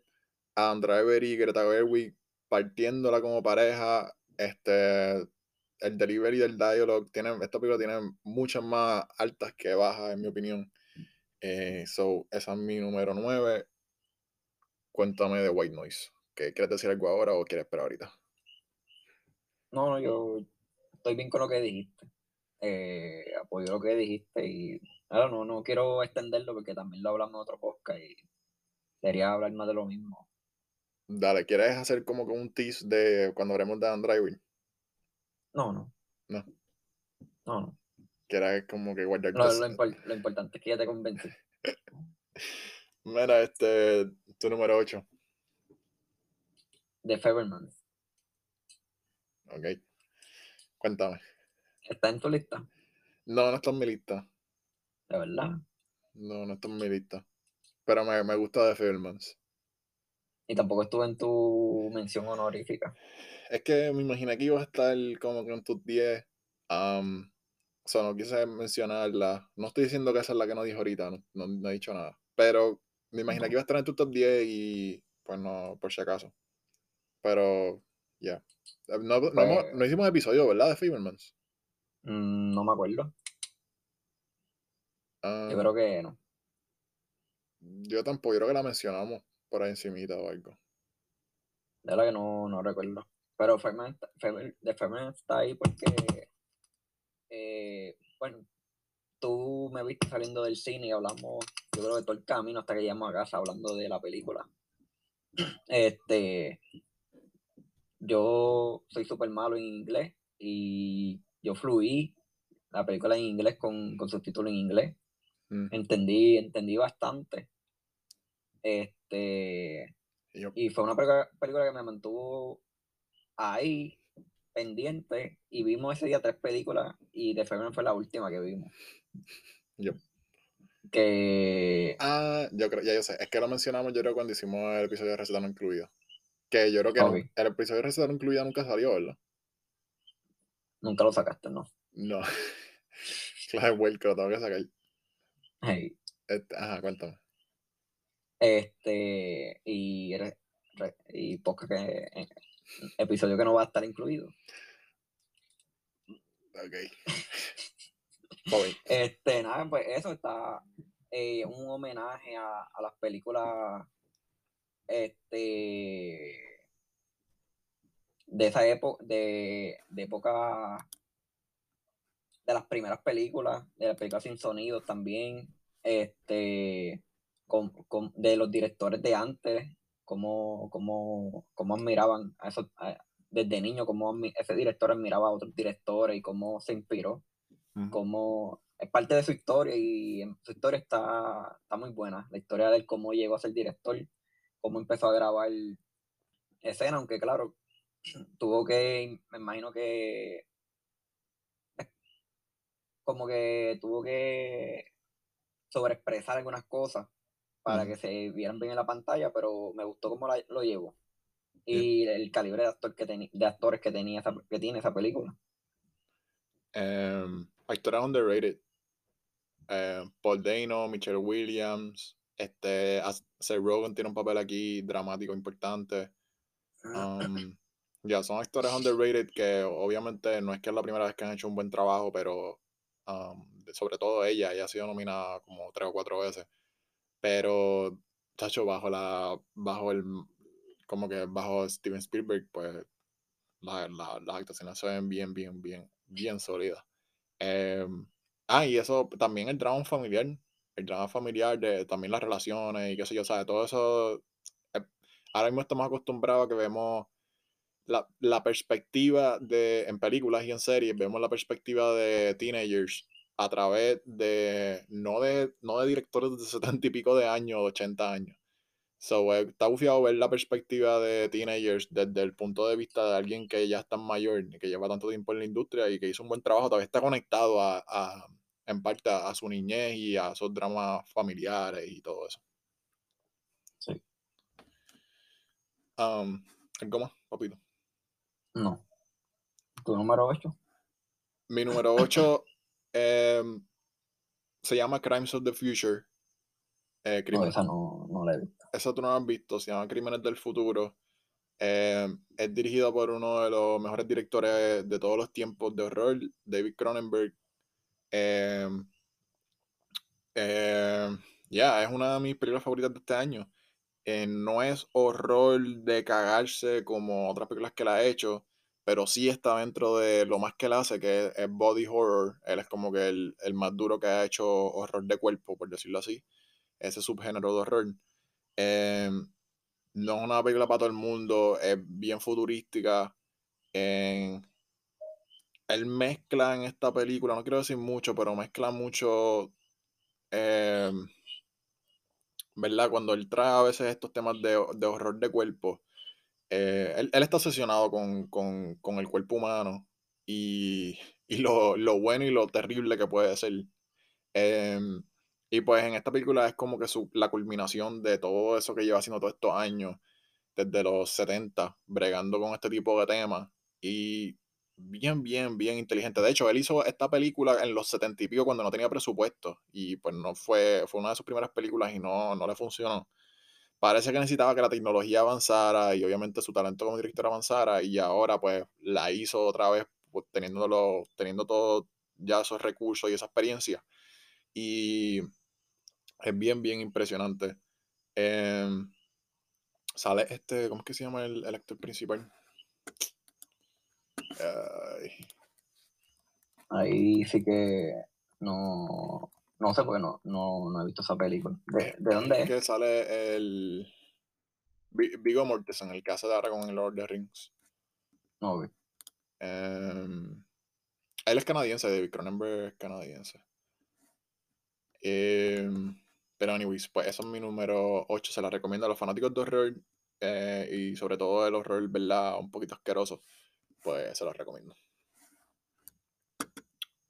Adam Driver y Greta Gerwig partiéndola como pareja. Este, el delivery del dialogue. Tiene, esta película tiene muchas más altas que bajas, en mi opinión. Eh, so, esa es mi número 9. Cuéntame de White Noise. ¿Qué, ¿Quieres decir algo ahora o quieres esperar ahorita? No, no, yo estoy bien con lo que dijiste. Eh, apoyo lo que dijiste y claro, no, no quiero extenderlo porque también lo hablamos en otro podcast y quería hablar más de lo mismo. Dale, ¿quieres hacer como que un tease de cuando hablemos de Android? No, no. No. No, no. ¿Quieres como que guardar Lo, lo, impor- lo importante es que ya te convencí. Mira, este, tu número 8. De Faberman. Ok. Cuéntame. ¿Está en tu lista? No, no está en mi lista. De verdad. No, no está en mi lista. Pero me, me gusta de Filmans. Y tampoco estuvo en tu mención honorífica. Es que me imaginé que iba a estar como que en tus 10. Um, o sea, no quise mencionarla. No estoy diciendo que esa es la que no dijo ahorita, no, no, no he dicho nada. Pero me imaginé que iba a estar en tu top 10 y pues no, por si acaso. Pero, ya. No, no, Pues- no hicimos episodio, ¿verdad? De Fabermans. Mm, no me acuerdo. Ah, Yo creo que no. yo tampoco, yo creo que la mencionamos por ahí encimita o algo. De verdad que no, no recuerdo. Pero de Faberman está ahí porque, eh, bueno, tú me viste saliendo del cine y hablamos, yo creo que todo el camino hasta que llegamos a casa hablando de la película. Este, yo soy súper malo en inglés y yo fluí la película en inglés con, con subtítulos en inglés. Mm, Entendí, entendí bastante. Este, y yo, y fue una película, que me mantuvo ahí, pendiente, y vimos ese día tres películas, y The Favorite fue la última que vimos. Yep. Que Ah, yo creo, ya yo sé. Es que lo mencionamos yo creo cuando hicimos el episodio de Receta no incluida. Que yo creo que no- el episodio de Receta no incluida nunca salió, ¿verdad? nunca lo sacaste, ¿no? No. claro, vuelco, que lo tengo que sacar. Hey, Este, ajá, cuéntame. Este, y, re- re- y podcast que, eh, episodio que no va a estar incluido. Ok. Este, nada, pues eso está eh, un homenaje a, a las películas este de esa época, de, de época de las primeras películas, de las películas sin sonido también, este con, con- de los directores de antes, cómo, cómo, cómo admiraban a esos, a- desde niño, cómo ese director admiraba a otros directores y cómo se inspiró como es parte de su historia y su historia está, está muy buena. La historia de cómo llegó a ser director, cómo empezó a grabar escena, aunque claro, tuvo que, me imagino que como que tuvo que sobreexpresar algunas cosas para que se vieran bien en la pantalla, pero me gustó cómo la- lo llevó. Y el calibre de, actor que teni- de actores que, tenía esa, que tiene esa película. Em, actores underrated. Em, Paul Dano, Michelle Williams. Este, Seth Rogen tiene un papel aquí dramático importante. Um, ya, son actores underrated que obviamente no es que es la primera vez que han hecho un buen trabajo, pero um, sobre todo ella, ella ha sido nominada como tres o cuatro veces. Pero, chacho, bajo la, bajo el, como que bajo Steven Spielberg, pues la- la- las actuaciones se ven bien, bien, bien, bien sólidas. Em, ah, y eso, también el drama familiar, el drama familiar de también las relaciones y qué sé yo, ¿sabes? Todo eso, eh, ahora mismo estamos acostumbrados a que vemos la, la perspectiva de, en películas y en series, vemos la perspectiva de teenagers a través de, no de, no de directores de 70 y pico de años, 80 años. So, eh, está bufiado ver la perspectiva de teenagers desde el punto de vista de alguien que ya es tan mayor, que lleva tanto tiempo en la industria y que hizo un buen trabajo, todavía está conectado a, a- en parte a, a su niñez y a esos dramas familiares y todo eso. Sí. Um, ¿Algo más, papito? No. ¿Tu número 8? Mi número 8 se llama Crimes of the Future. Eh, No, esa no, no la he visto. Eso tú no lo has visto, se llama Crímenes del Futuro. Eh, es dirigido por uno de los mejores directores de todos los tiempos de horror, David Cronenberg. Eh, eh, Ya, es una de mis películas favoritas de este año. Eh, no es horror de cagarse como otras películas que la ha hecho, pero sí está dentro de lo más que él hace, que es, body horror. Él es como que el, el más duro que ha hecho horror de cuerpo, por decirlo así. Ese subgénero de horror. Em, no es una película para todo el mundo, es bien futurística. En- él mezcla en esta película, no quiero decir mucho, pero mezcla mucho, em, ¿verdad? Cuando él trae a veces estos temas de, de horror de cuerpo, eh, él, él está obsesionado con, con- con el cuerpo humano y, y lo, lo bueno y lo terrible que puede ser. Em, y pues en esta película es como que su, la culminación de todo eso que lleva haciendo todos estos años, desde los 70, bregando con este tipo de temas. Y bien, bien, bien inteligente. De hecho, él hizo esta película en los 70 y pico cuando no tenía presupuesto. Y pues no fue, fue una de sus primeras películas y no, no le funcionó. Parece que necesitaba que la tecnología avanzara y obviamente su talento como director avanzara. Y ahora pues la hizo otra vez pues, teniéndolo, teniendo todo ya esos recursos y esa experiencia. Y es bien, bien impresionante. Em, sale este, ¿cómo es que se llama el, el actor principal? Ay, Ahí sí que no, no sé porque no, no, no he visto esa película. ¿De, de dónde es es? que sale el Vi- Viggo Mortensen, el que hace de ahora con el Lord of the Rings. No, ok. Em, él es canadiense, David Cronenberg es canadiense. Em, pero anyways, pues eso es mi número 8. Se la recomiendo a los fanáticos de horror eh, y sobre todo el horror, ¿verdad? Un poquito asqueroso. Pues se los recomiendo.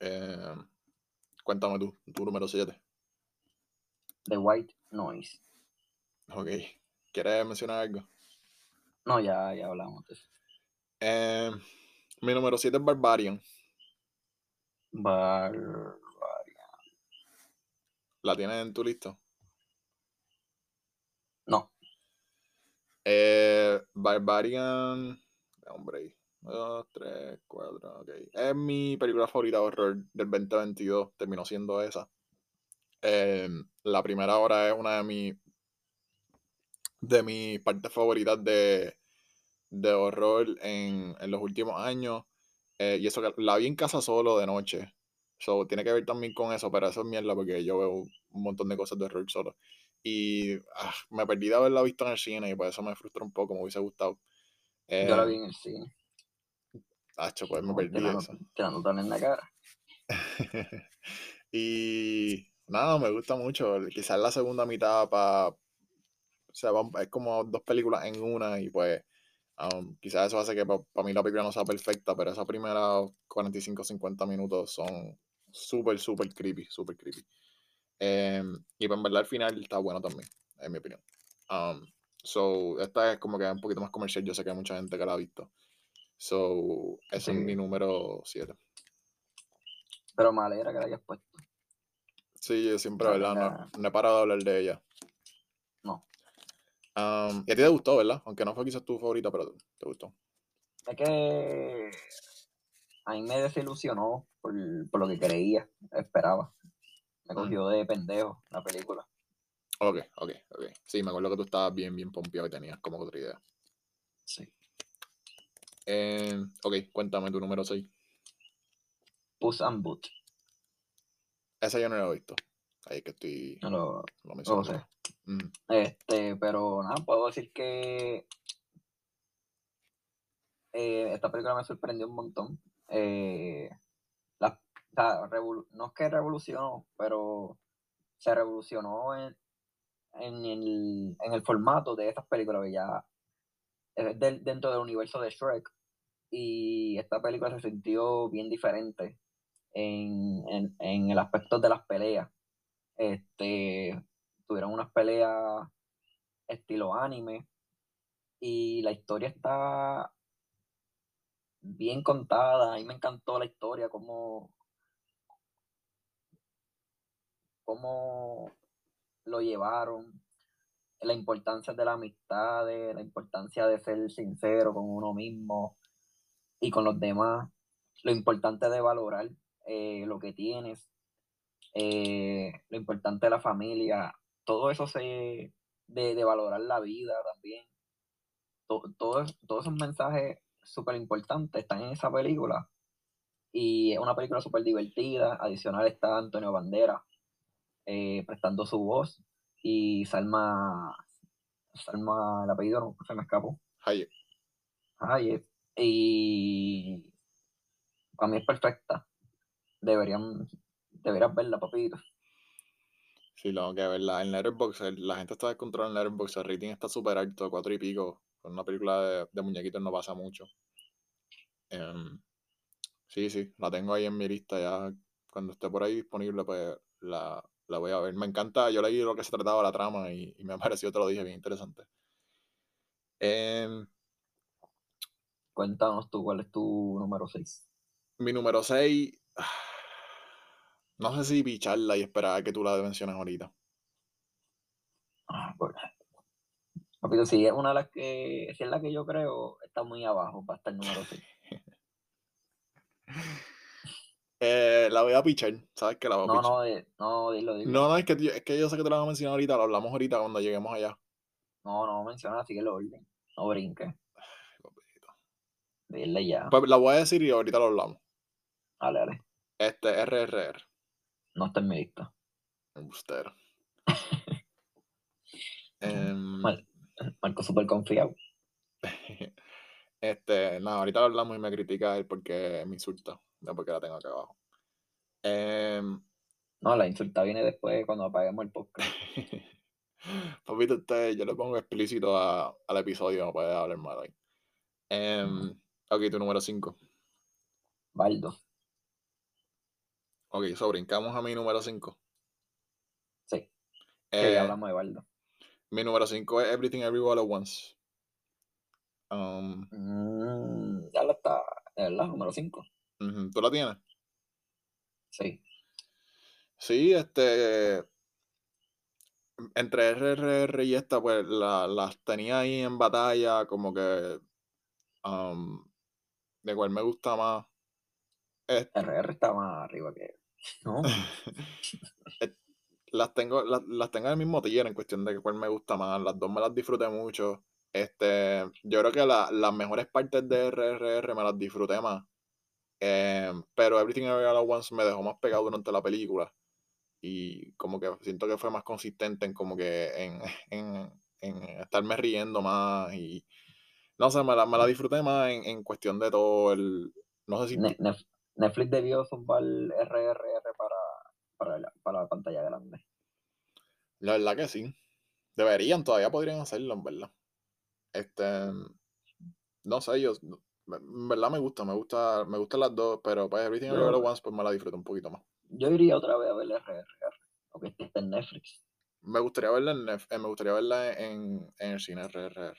Em, cuéntame tú, tu número 7. The White Noise. Ok. ¿Quieres mencionar algo? No, ya, ya hablamos de eso. Em, mi número 7 es Barbarian. Bar... ¿La tienes en tu lista? No, Eh, Barbarian. Hombre, 2, 3, 4, ok. Es mi película favorita de horror del 2022. Terminó siendo esa. Eh, la primera hora es una de mis de mis partes favoritas de, de horror en, en los últimos años. Eh, y eso que la vi en casa solo de noche. So, tiene que ver también con eso, pero eso es mierda porque yo veo un montón de cosas de horror solo. Y ah, me perdí de haberla visto en el cine y por eso me frustra un poco, me hubiese gustado. yo la Eh, vi en el cine. Hacho, pues me perdí te la, eso. te la notan en la cara. y nada, me gusta mucho. Quizás la segunda mitad para. O sea, es como dos películas en una y pues. um, quizás eso hace que para mí la película no sea perfecta, pero esas primeras 45-50 minutos son súper, súper creepy, súper creepy. Em, y pues en verdad al final está bueno también, en mi opinión. Um, so, esta es como que un poquito más comercial, yo sé que hay mucha gente que la ha visto. So, ese es Sí. mi número 7. Pero me alegra que la hayas puesto. Sí, yo siempre, No, ¿verdad? No, he parado de hablar de ella. No. Um, y a ti te gustó, ¿verdad? Aunque no fue quizás tu favorita, pero te gustó. Es que a mí me desilusionó por, por lo que creía, esperaba. Me Mm. cogió de pendejo la película. Ok, ok, ok. Sí, me acuerdo que tú estabas bien, bien pompeado y tenías como otra idea. Sí. Eh, ok, cuéntame tu número 6. Puss and Boot. Esa yo no la he visto. Ahí es que estoy. No lo, no sé. Mm, Este, pero nada, puedo decir que eh, esta película me sorprendió un montón. Eh, la- revolu- no es que revolucionó, pero se revolucionó en, en, el, en el formato de estas películas que ya del- dentro del universo de Shrek. Y esta película se sintió bien diferente en, en, en el aspecto de las peleas. Este, tuvieron unas peleas estilo anime y la historia está bien contada. A mí me encantó la historia, cómo, cómo lo llevaron, la importancia de la amistad, de la importancia de ser sincero con uno mismo y con los demás, lo importante de valorar eh, lo que tienes, eh, lo importante de la familia todo eso se, de, de valorar la vida también, todos esos mensajes súper importantes están en esa película. Y es una película súper divertida. Adicional está Antonio Bandera eh, prestando su voz. Y Salma, Salma, el apellido no se me escapó. Hayek. Hayek. Y para mí es perfecta. Deberían, deberías verla, papito. Sí, lo que verla. En Letterboxd, la gente está descontrolada en Letterboxd. El rating está súper alto, cuatro y pico. Con una película de, de muñequitos no pasa mucho. Em, sí, sí, la tengo ahí en mi lista ya. Cuando esté por ahí disponible, pues la, voy a ver. Me encanta, yo leí lo que se trataba la trama y, me ha parecido, te lo dije, bien interesante. Em, Cuéntanos tú, ¿cuál es tu número 6? Mi número 6, no sé si picharla y esperar a que tú la menciones ahorita. Ah, pues, Rápido, si es una de las que, si es la que yo creo, está muy abajo para estar el número 6. Eh, la voy a pichar, ¿sabes que la voy a no, No, no, dilo, dilo. No, no, es que, es que yo sé que te la voy a mencionar ahorita, lo hablamos ahorita cuando lleguemos allá. No, no menciona, así que lo orden. No brinque. Dile ya. Pues la voy a decir y ahorita lo hablamos. Dale, dale. Este, RRR. No está en mi lista. Bustero. Em, Marco súper confiado. Este, nada, ahorita lo hablamos y me critica él porque me insulta, no porque la tengo acá abajo. Em, no, la insulta viene después cuando apaguemos el podcast. Papito, usted, yo le pongo explícito al episodio, no puede hablar mal ahí. Eh, ok, tu número 5. Baldo. Ok, so brincamos a mi número 5. Sí. Eh, hablamos de Baldo. Mi número 5 es Everything Everywhere at Once. Um, mm, ya la está, ¿verdad? Número 5. ¿Tú la tienes? Sí. Sí, este. Entre RRR y esta, pues las tenía ahí en batalla, como que. Um, de cuál me gusta más. RR está más arriba que. ¿No? las tengo, las, las tengo en el mismo tier en cuestión de cuál me gusta más. Las dos me las disfruté mucho. Este, yo creo que las mejores partes de RRR me las disfruté más. Em, pero Everything Everywhere All Once me dejó más pegado durante la película. Y como que siento que fue más consistente en como que en, en, estarme riendo más y no sé, me la, me la disfruté más en, cuestión de todo el no sé si Netflix debió zumbar RRR para, para, la, para la pantalla grande. La verdad que sí. Deberían, todavía podrían hacerlo, en verdad. Este, no sé, yo, en verdad me gusta, me gusta, me gustan las dos, pero pues Everything Everywhere at Once pues me la disfruto un poquito más. Yo iría otra vez a ver RRR, aunque esté en Netflix. Me gustaría verla en, eh, me gustaría verla en, en el cine RRR.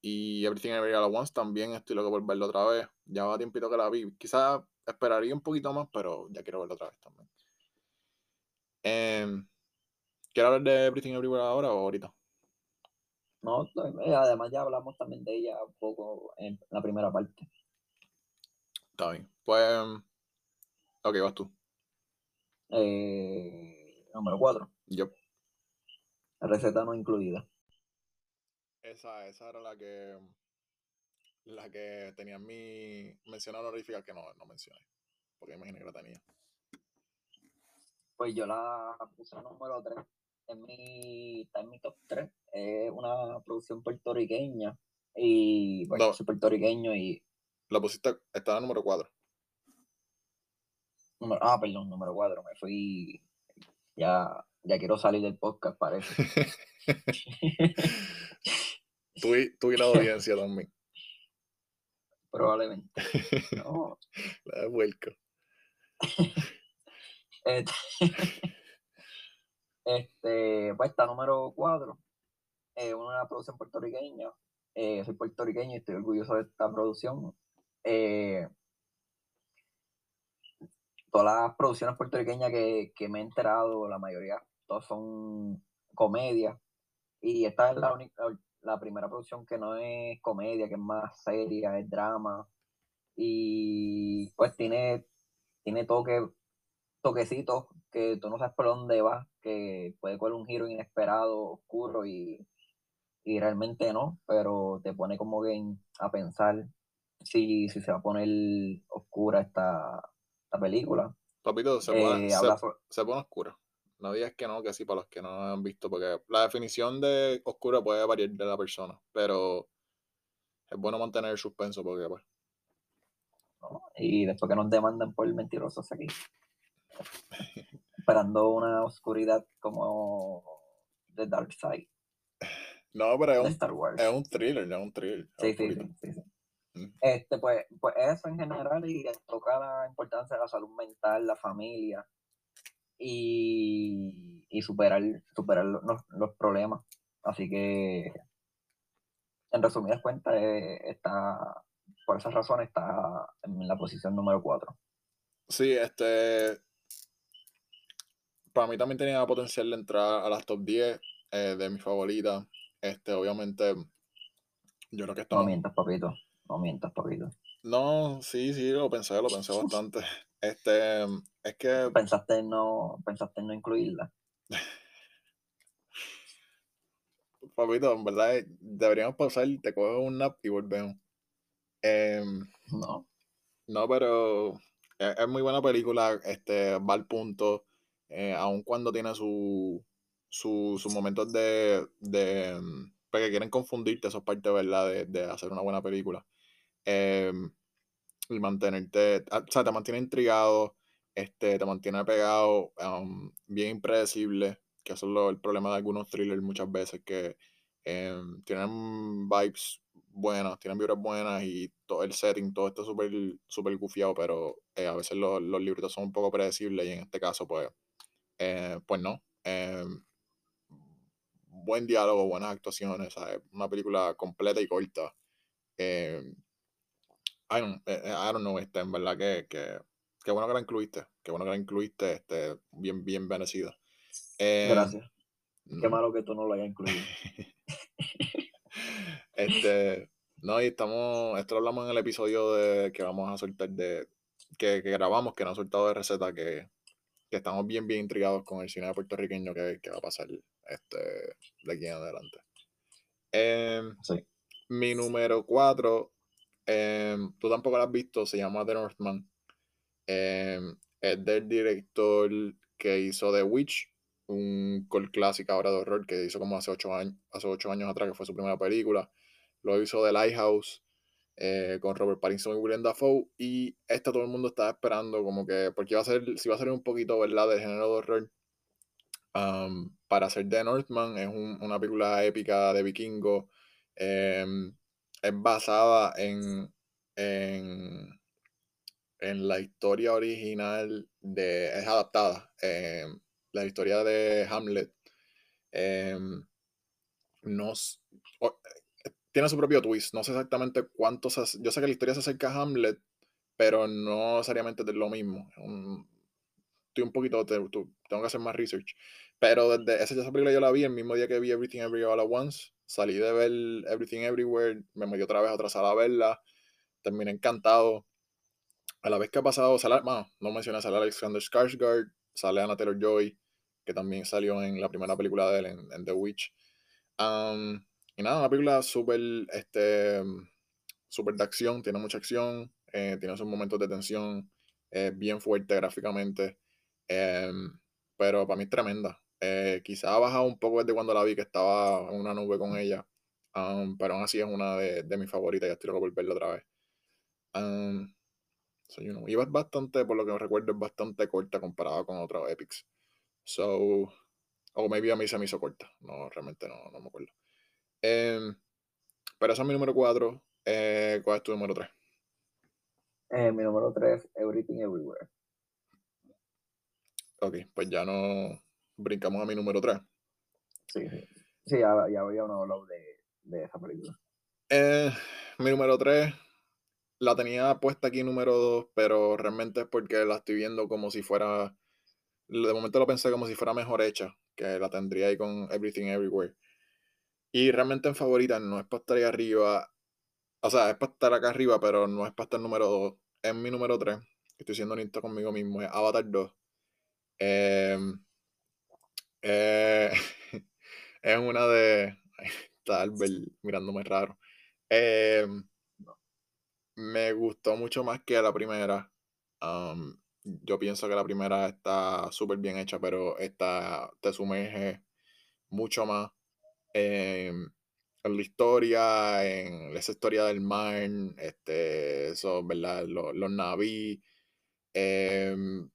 Y Everything Everywhere at Once también estoy loco por verla otra vez. Ya va tiempito que la vi. Quizás esperaría un poquito más, pero ya quiero verla otra vez también. Eh, ¿Quieres hablar de Everything Everywhere ahora o ahorita? No, eh, además ya hablamos también de ella un poco en la primera parte. Está bien. Pues, ok, vas tú. Eh, número 4. Yo. Receta no incluida. Esa, esa era la que la que tenía mi mención honorífica que no, no mencioné. Porque imaginé que la tenía. Pues yo la puse número 3 en mi, está en mi top 3. Es una producción puertorriqueña. Y bueno, soy puertorriqueño y. La pusiste, estaba número 4. ah, perdón, número 4. Me fui. Ya, ya quiero salir del podcast, parece. tú, y, tú y la audiencia también. Probablemente. No. La vuelco. Este, pues está número 4. Es una producción puertorriqueña. Eh, soy puertorriqueño y estoy orgulloso de esta producción. Eh, todas las producciones puertorriqueñas que, me he enterado, la mayoría, todas son comedias. Y esta es la, única, la primera producción que no es comedia, que es más seria, es drama. Y pues tiene, tiene toque, toquecitos que tú no sabes por dónde vas, que puede coger un giro inesperado, oscuro y, y realmente no, pero te pone como que a pensar si, si se va a poner oscura esta, esta película. Papito, se pone, Eh, se, habla so- se pone oscura. No digas que no, que sí, para los que no han visto, porque la definición de oscura puede variar de la persona, pero es bueno mantener el suspenso porque, pues, ¿no? y después que nos demandan por mentirosos aquí. Esperando una oscuridad como The Dark Side no, pero es un, Star Wars. es un thriller, es un thriller. Sí, sí, sí, sí, sí. Mm. Este, pues, pues eso en general y toca la importancia de la salud mental, la familia y, y superar, superar los, los problemas. Así que, en resumidas cuentas, eh, está, por esas razones está en la posición número 4. Sí, este. Para mí también tenía potencial de entrar a las top 10 eh, de mis favoritas. Este, obviamente, yo creo que No estamos. mientas, papito. No mientas, papito. No, sí, sí, lo pensé, lo pensé bastante. Este, es que, Pensaste en no, pensaste en no incluirla. papito, en verdad, eh, deberíamos pausar, te coges un nap y volvemos. Em, No. No, pero es, es muy buena película, este, va al punto, eh, aun cuando tiene su, su- sus momentos de, de, mm, porque quieren confundirte, eso es parte, ¿verdad?, de, de hacer una buena película. Em, y mantenerte, ah, o sea, te mantiene intrigado, este, te mantiene pegado, um, bien impredecible, que eso es lo- el problema de algunos thrillers muchas veces, que em, tienen vibes buenas, tienen vibras buenas y todo el setting, todo está súper súper gufiado, pero eh, a veces los, los libretos son un poco predecibles y en este caso, pues, eh, pues no. Em, buen diálogo, buenas actuaciones, ¿sabes? Una película completa y corta. Em, I don't, eh, eh, I don't know, este, en verdad que, que, que bueno que la incluiste, que bueno que la incluiste, este, bien, bien bendecida. Eh, Gracias. Qué malo que tú no lo hayas incluido. Este, no, y estamos, esto lo hablamos en el episodio de que vamos a soltar de, que, que grabamos, que no ha soltado de receta, que, que estamos bien, bien intrigados con el cine puertorriqueño que, que va a pasar este, de aquí en adelante. Em, Sí. mi número 4, tú tampoco lo has visto, se llama The Northman. Em, es del director que hizo The Witch, un cult clásico ahora de horror que hizo como hace ocho años, hace ocho años atrás, que fue su primera película. Lo hizo The Lighthouse eh, con Robert Pattinson y William Dafoe. Y esta todo el mundo estaba esperando, como que, porque iba a ser, si iba a ser un poquito, ¿verdad?, del género de horror. Um, para hacer The Northman, es un- una película épica de vikingo. em, es basada en, en, la historia original de. Es adaptada. em, la historia de Hamlet. em, no, s- o- eh, tiene su propio twist. No sé exactamente cuántos. Yo sé que la historia se acerca a Hamlet, pero no necesariamente es lo mismo. Un- estoy un poquito. te- tu- tengo que hacer más research. Pero desde esa, esa película yo la vi el mismo día que vi Everything Everywhere All at Once. Salí de ver Everything Everywhere, me metí otra vez a otra sala a verla. Terminé encantado. A la vez que ha pasado, sale, bueno, no mencioné, sale Alexander Skarsgård, sale Anna Taylor Joy, que también salió en la primera película de él, en, en The Witch. Um, y nada, una película súper este, súper de acción, tiene mucha acción, eh, tiene sus momentos de tensión, es bien fuerte gráficamente, em, pero para mí es tremenda. Eh, quizá ha bajado un poco desde cuando la vi, que estaba en una nube con ella, um, pero aún así es una de, de mis favoritas y estoy loco por verla otra vez. Um, so, you know, y es bastante, por lo que me recuerdo, es bastante corta comparada con otros epics. So, o maybe a mí se me hizo corta, no, realmente no, no me acuerdo. Em, pero esa es mi número 4. ¿Cuál es tu número 3? Eh, mi número 3, Everything Everywhere. Ok, pues ya no brincamos a mi número 3. Sí, sí. Sí, ya, ya había uno hablado de, de esa película. Eh, mi número 3 la tenía puesta aquí número 2, pero realmente es porque la estoy viendo como si fuera. De momento lo pensé como si fuera mejor hecha, que la tendría ahí con Everything Everywhere. Y realmente en favorita no es para estar ahí arriba. O sea, es para estar acá arriba, pero no es para estar número 2. Es mi número 3. Estoy siendo honesto conmigo mismo. Es Avatar 2. Em, eh, es una de. Está Albert mirándome raro. Em, me gustó mucho más que la primera. Yo pienso que la primera está súper bien hecha, pero esta te sumerge mucho más en, la historia, en esa historia del mar, este, eso, ¿verdad? Los, los naví. em,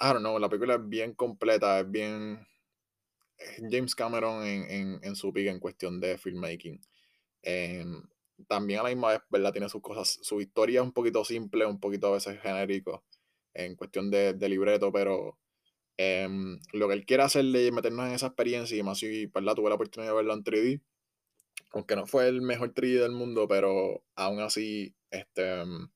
I don't know, la película es bien completa, es bien es James Cameron en, en, en su pick en cuestión de filmmaking. Em, también a la misma vez, ¿verdad? Tiene sus cosas, su historia es un poquito simple, un poquito a veces genérico en cuestión de, de libreto, pero em, lo que él quiere hacerle es meternos en esa experiencia y más si, ¿verdad? Tuve la oportunidad de verlo en 3D, aunque no fue el mejor 3D del mundo, pero aún así, este, em,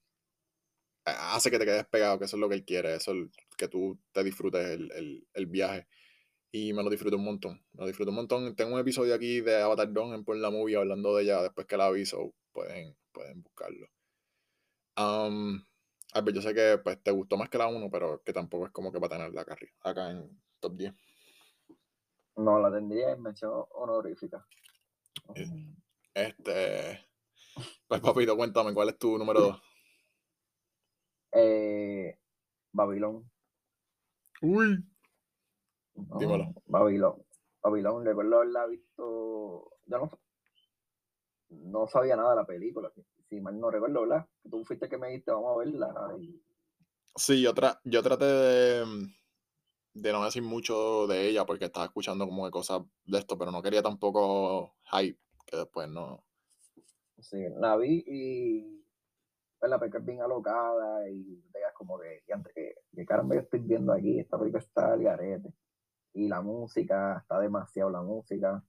hace que te quedes pegado, que eso es lo que él quiere, eso es que tú te disfrutes el, el, el viaje. Y me lo disfruto un montón, me lo disfruto un montón. Tengo un episodio aquí de Avatar Dawn en Por la Movie hablando de ella después que la aviso, pueden, pueden buscarlo. Um, Albert, yo sé que pues, te gustó más que la 1, pero que tampoco es como que para tenerla acá, acá en top 10. No, la tendría en mención honorífica. Eh, Este, pues papito, cuéntame, ¿cuál es tu número 2? Eh, Babilón. Uy. No, Dímelo. Babilón. Babilón, recuerdo haberla visto. Yo no, no sabía nada de la película. Si, mal no recuerdo, ¿verdad? Tú fuiste que me dijiste, vamos a verla. Y, Sí, yo, tra- yo traté de, de no decir mucho de ella porque estaba escuchando como que cosas de esto, pero no quería tampoco hype, que después no. sí, la vi y. la película es bien alocada y veas como que, y antes que, que caramba yo estoy viendo aquí, esta película está al garete. Y la música, está demasiado la música.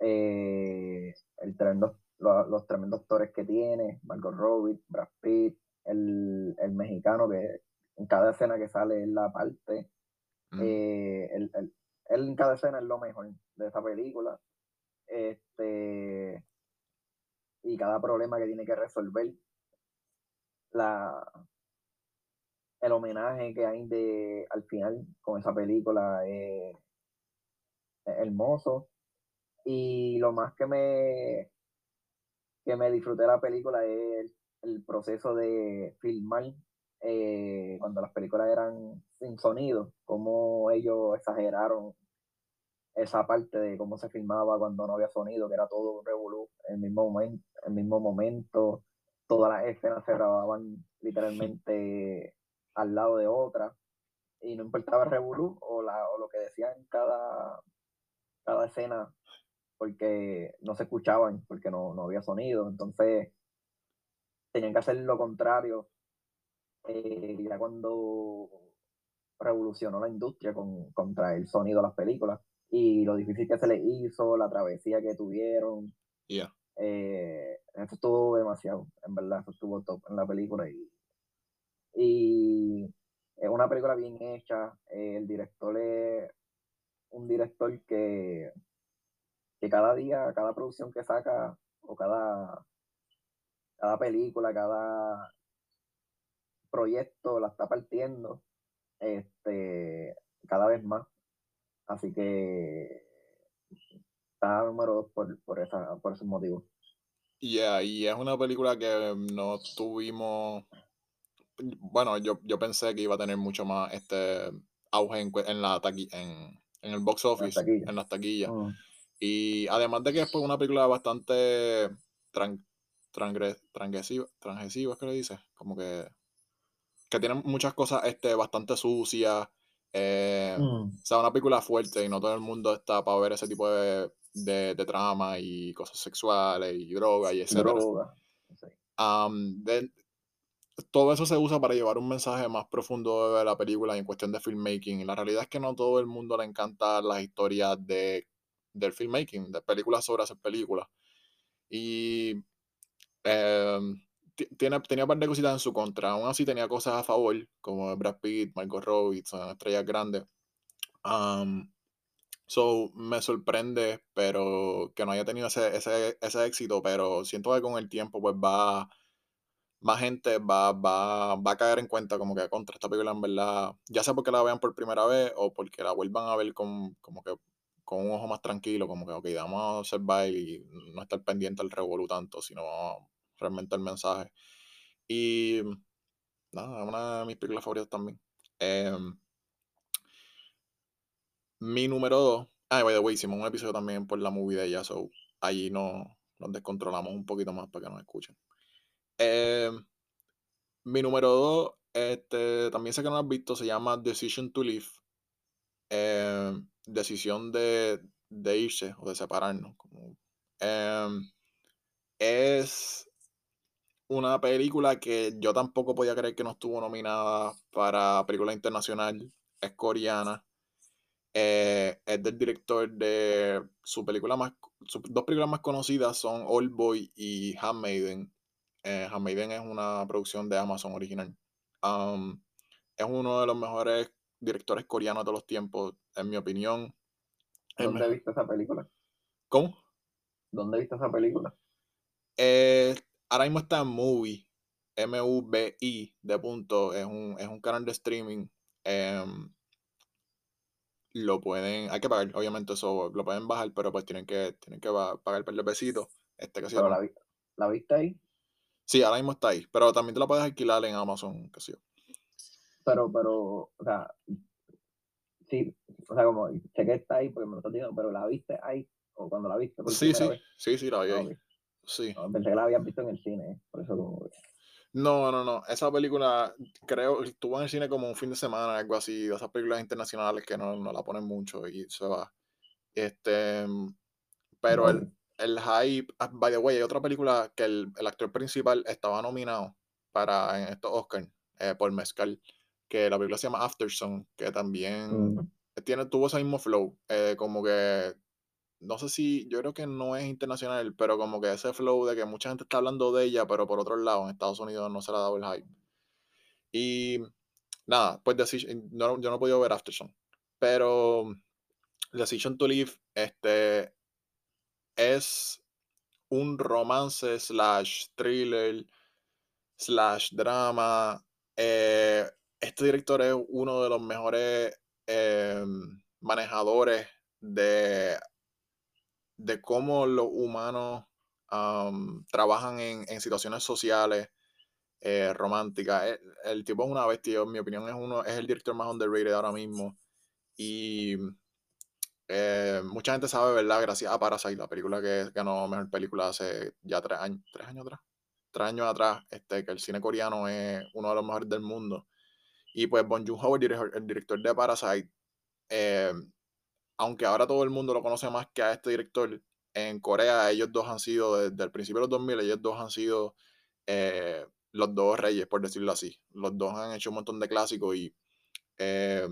Eh, el tremendo, lo- los, tremendos actores que tiene, Margot Robbie, Brad Pitt, el, el mexicano que en cada escena que sale es la parte. Mm. Eh, el- el- él en cada escena es lo mejor de esa película. Este, y cada problema que tiene que resolver. La, el homenaje que hay de, al final con esa película es, es hermoso. Y lo más que me, que me disfruté la película es el, proceso de filmar eh, cuando las películas eran sin sonido, cómo ellos exageraron esa parte de cómo se filmaba cuando no había sonido, que era todo un revolú, el mismo momento, el mismo momento, todas las escenas se grababan literalmente al lado de otra, y no importaba el revolú o, la, o lo que decían cada, cada escena, porque no se escuchaban, porque no, no había sonido, entonces tenían que hacer lo contrario, eh, ya cuando revolucionó la industria con, contra el sonido de las películas y lo difícil que se les hizo, la travesía que tuvieron. Yeah. Eh, eso estuvo demasiado, en verdad, eso estuvo top en la película. Y, y es una película bien hecha. eh, el director es un director que, que cada día, cada producción que saca, o cada, cada película, cada proyecto la está partiendo este, cada vez más. Así que está número dos por, por, esa, por esos motivos. Yeah, y es una película que no tuvimos. Bueno, yo, yo pensé que iba a tener mucho más este auge en, en la taqui- en, en el box office, en las taquillas. Mm, Y además de que es pues, una película bastante tran, transgresiva, transgresiva, es que le dice, como que, que tiene muchas cosas este, bastante sucias. eh, mm, o sea, una película fuerte y no todo el mundo está para ver ese tipo de, de, de trama y cosas sexuales y droga y etcétera. droga. sí. Am, de- todo eso se usa para llevar un mensaje más profundo de la película en cuestión de filmmaking. Y la realidad es que no todo el mundo le encanta las historias de, del filmmaking, de películas sobre hacer películas. Y ti- tiene, tenía un par de cositas en su contra. Aún así tenía cosas a favor, como Brad Pitt, Michael Robbie, son estrellas grandes. Am, so, me sorprende, pero que no haya tenido ese, ese, ese éxito, pero siento que con el tiempo pues va más gente va, va, va a caer en cuenta como que contra esta película en verdad, ya sea porque la vean por primera vez o porque la vuelvan a ver con, como que con un ojo más tranquilo, como que, ok, vamos a observar y no estar pendiente al revolú tanto, sino realmente el mensaje. Y nada, una de mis películas favoritas también. Em, mi número 2, ah, by the way, hicimos un episodio también por la movie de ella, so allí no, nos descontrolamos un poquito más para que nos escuchen. Em, mi número 2, este, también sé que no lo has visto, se llama Decision to Live. Em, decisión de, de, irse o de separarnos. Como, es una película que yo tampoco podía creer que no estuvo nominada para película internacional. Es coreana. Eh, es del director de su película más. Sus dos películas más conocidas son Old Boy y Handmaiden. Eh, Handmaiden es una producción de Amazon original. Um, es uno de los mejores directores coreanos de los tiempos, en mi opinión. ¿Dónde viste esa película? ¿Cómo? ¿Dónde viste esa película? Eh, ahora mismo está en Movie, M-U-B-I, de punto, es un, es un canal de streaming. Em, lo pueden, hay que pagar, obviamente eso lo pueden bajar, pero pues tienen que, tienen que pagar por el besito. Este, que pero la, la, viste ahí? Sí, ahora mismo está ahí, pero también te la puedes alquilar en Amazon, que sí. Pero, pero, o sea, sí, o sea, como sé que está ahí porque me lo estás diciendo, pero la viste ahí, o cuando la viste. sí, sí, sí, sí, la vi ahí. Sí. pensé que la habías visto en el cine, ¿eh? por eso como... No, no, no. Esa película, creo, estuvo en el cine como un fin de semana, algo así, de esas películas internacionales que no, no la ponen mucho y se va. Este, pero el, el hype, ah, by the way, hay otra película que el, el actor principal estaba nominado para en estos Oscars eh, por Mezcal, que la película se llama Afterson, que también mm. tiene, tuvo ese mismo flow, eh, como que no sé si, yo creo que no es internacional, pero como que ese flow de que mucha gente está hablando de ella, pero por otro lado, en Estados Unidos no se le ha dado el hype. Y nada, pues no, yo no he podido ver Afterson, pero Decision to Live este, es un romance slash thriller slash drama. Eh, este director es uno de los mejores em, manejadores de de cómo los humanos trabajan en, situaciones sociales eh, románticas. El, tipo es una bestia, en mi opinión es uno, es el director más underrated ahora mismo. Y eh, mucha gente sabe, ¿verdad? Gracias a Parasite, la película que ganó mejor película hace ya tres años, tres años atrás. Tres años atrás, este, que el cine coreano es uno de los mejores del mundo. Y pues Bon Joon-ho, el, el, director de Parasite, eh, aunque ahora todo el mundo lo conoce más que a este director, en Corea ellos dos han sido, desde el principio de los 2000, ellos dos han sido eh, los dos reyes, por decirlo así. Los dos han hecho un montón de clásicos y eh,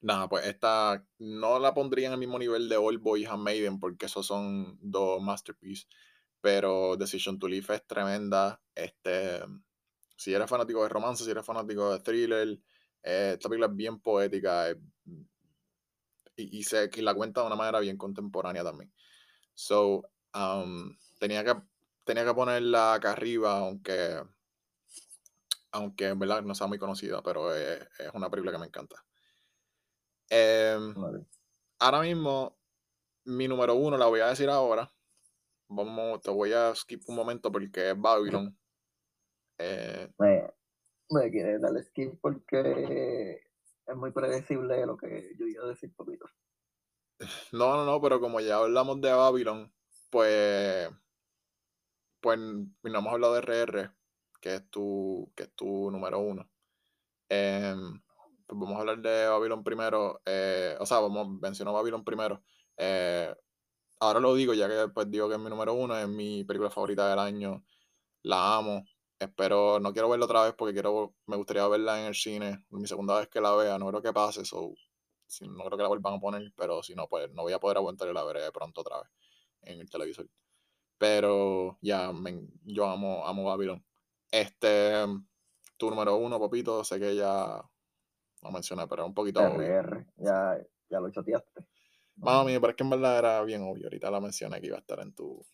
nada, pues esta no la pondría en el mismo nivel de Old Boy y Handmaiden porque esos son dos masterpieces, pero Decision to Live es tremenda. Este, si eres fanático de romance, si eres fanático de thriller, eh, esta película es bien poética, y, y, que la cuenta de una manera bien contemporánea también. So, um, tenía, que, tenía que ponerla acá arriba, aunque, aunque en verdad no sea muy conocida, pero es, una película que me encanta. Em, ahora mismo, mi número uno la voy a decir ahora. Vamos, te voy a skip un momento porque es Babylon. Eh, me, me quiere darle skip porque es muy predecible lo que yo iba a decir poquito. No, no, no, pero como ya hablamos de Babylon, pues, pues no hemos hablado de RR, que es tu, que es tu número uno. Em, pues vamos a hablar de Babylon primero. Eh, o sea, vamos, menciono Babylon primero. Eh, ahora lo digo, ya que pues digo que es mi número uno, es mi película favorita del año. La amo. Espero, no quiero verla otra vez porque quiero, me gustaría verla en el cine. Mi segunda vez que la vea, no creo que pase, so, no creo que la vuelvan a poner, pero si no, pues no voy a poder aguantar y la veré pronto otra vez en el televisor. Pero ya, yo amo, amo Babylon. Este, tu número uno, Popito, sé que ya lo mencioné, pero un poquito RR, ya, ya lo choteaste. Mami, pero es que en verdad era bien obvio. Ahorita la mencioné que iba a estar en tu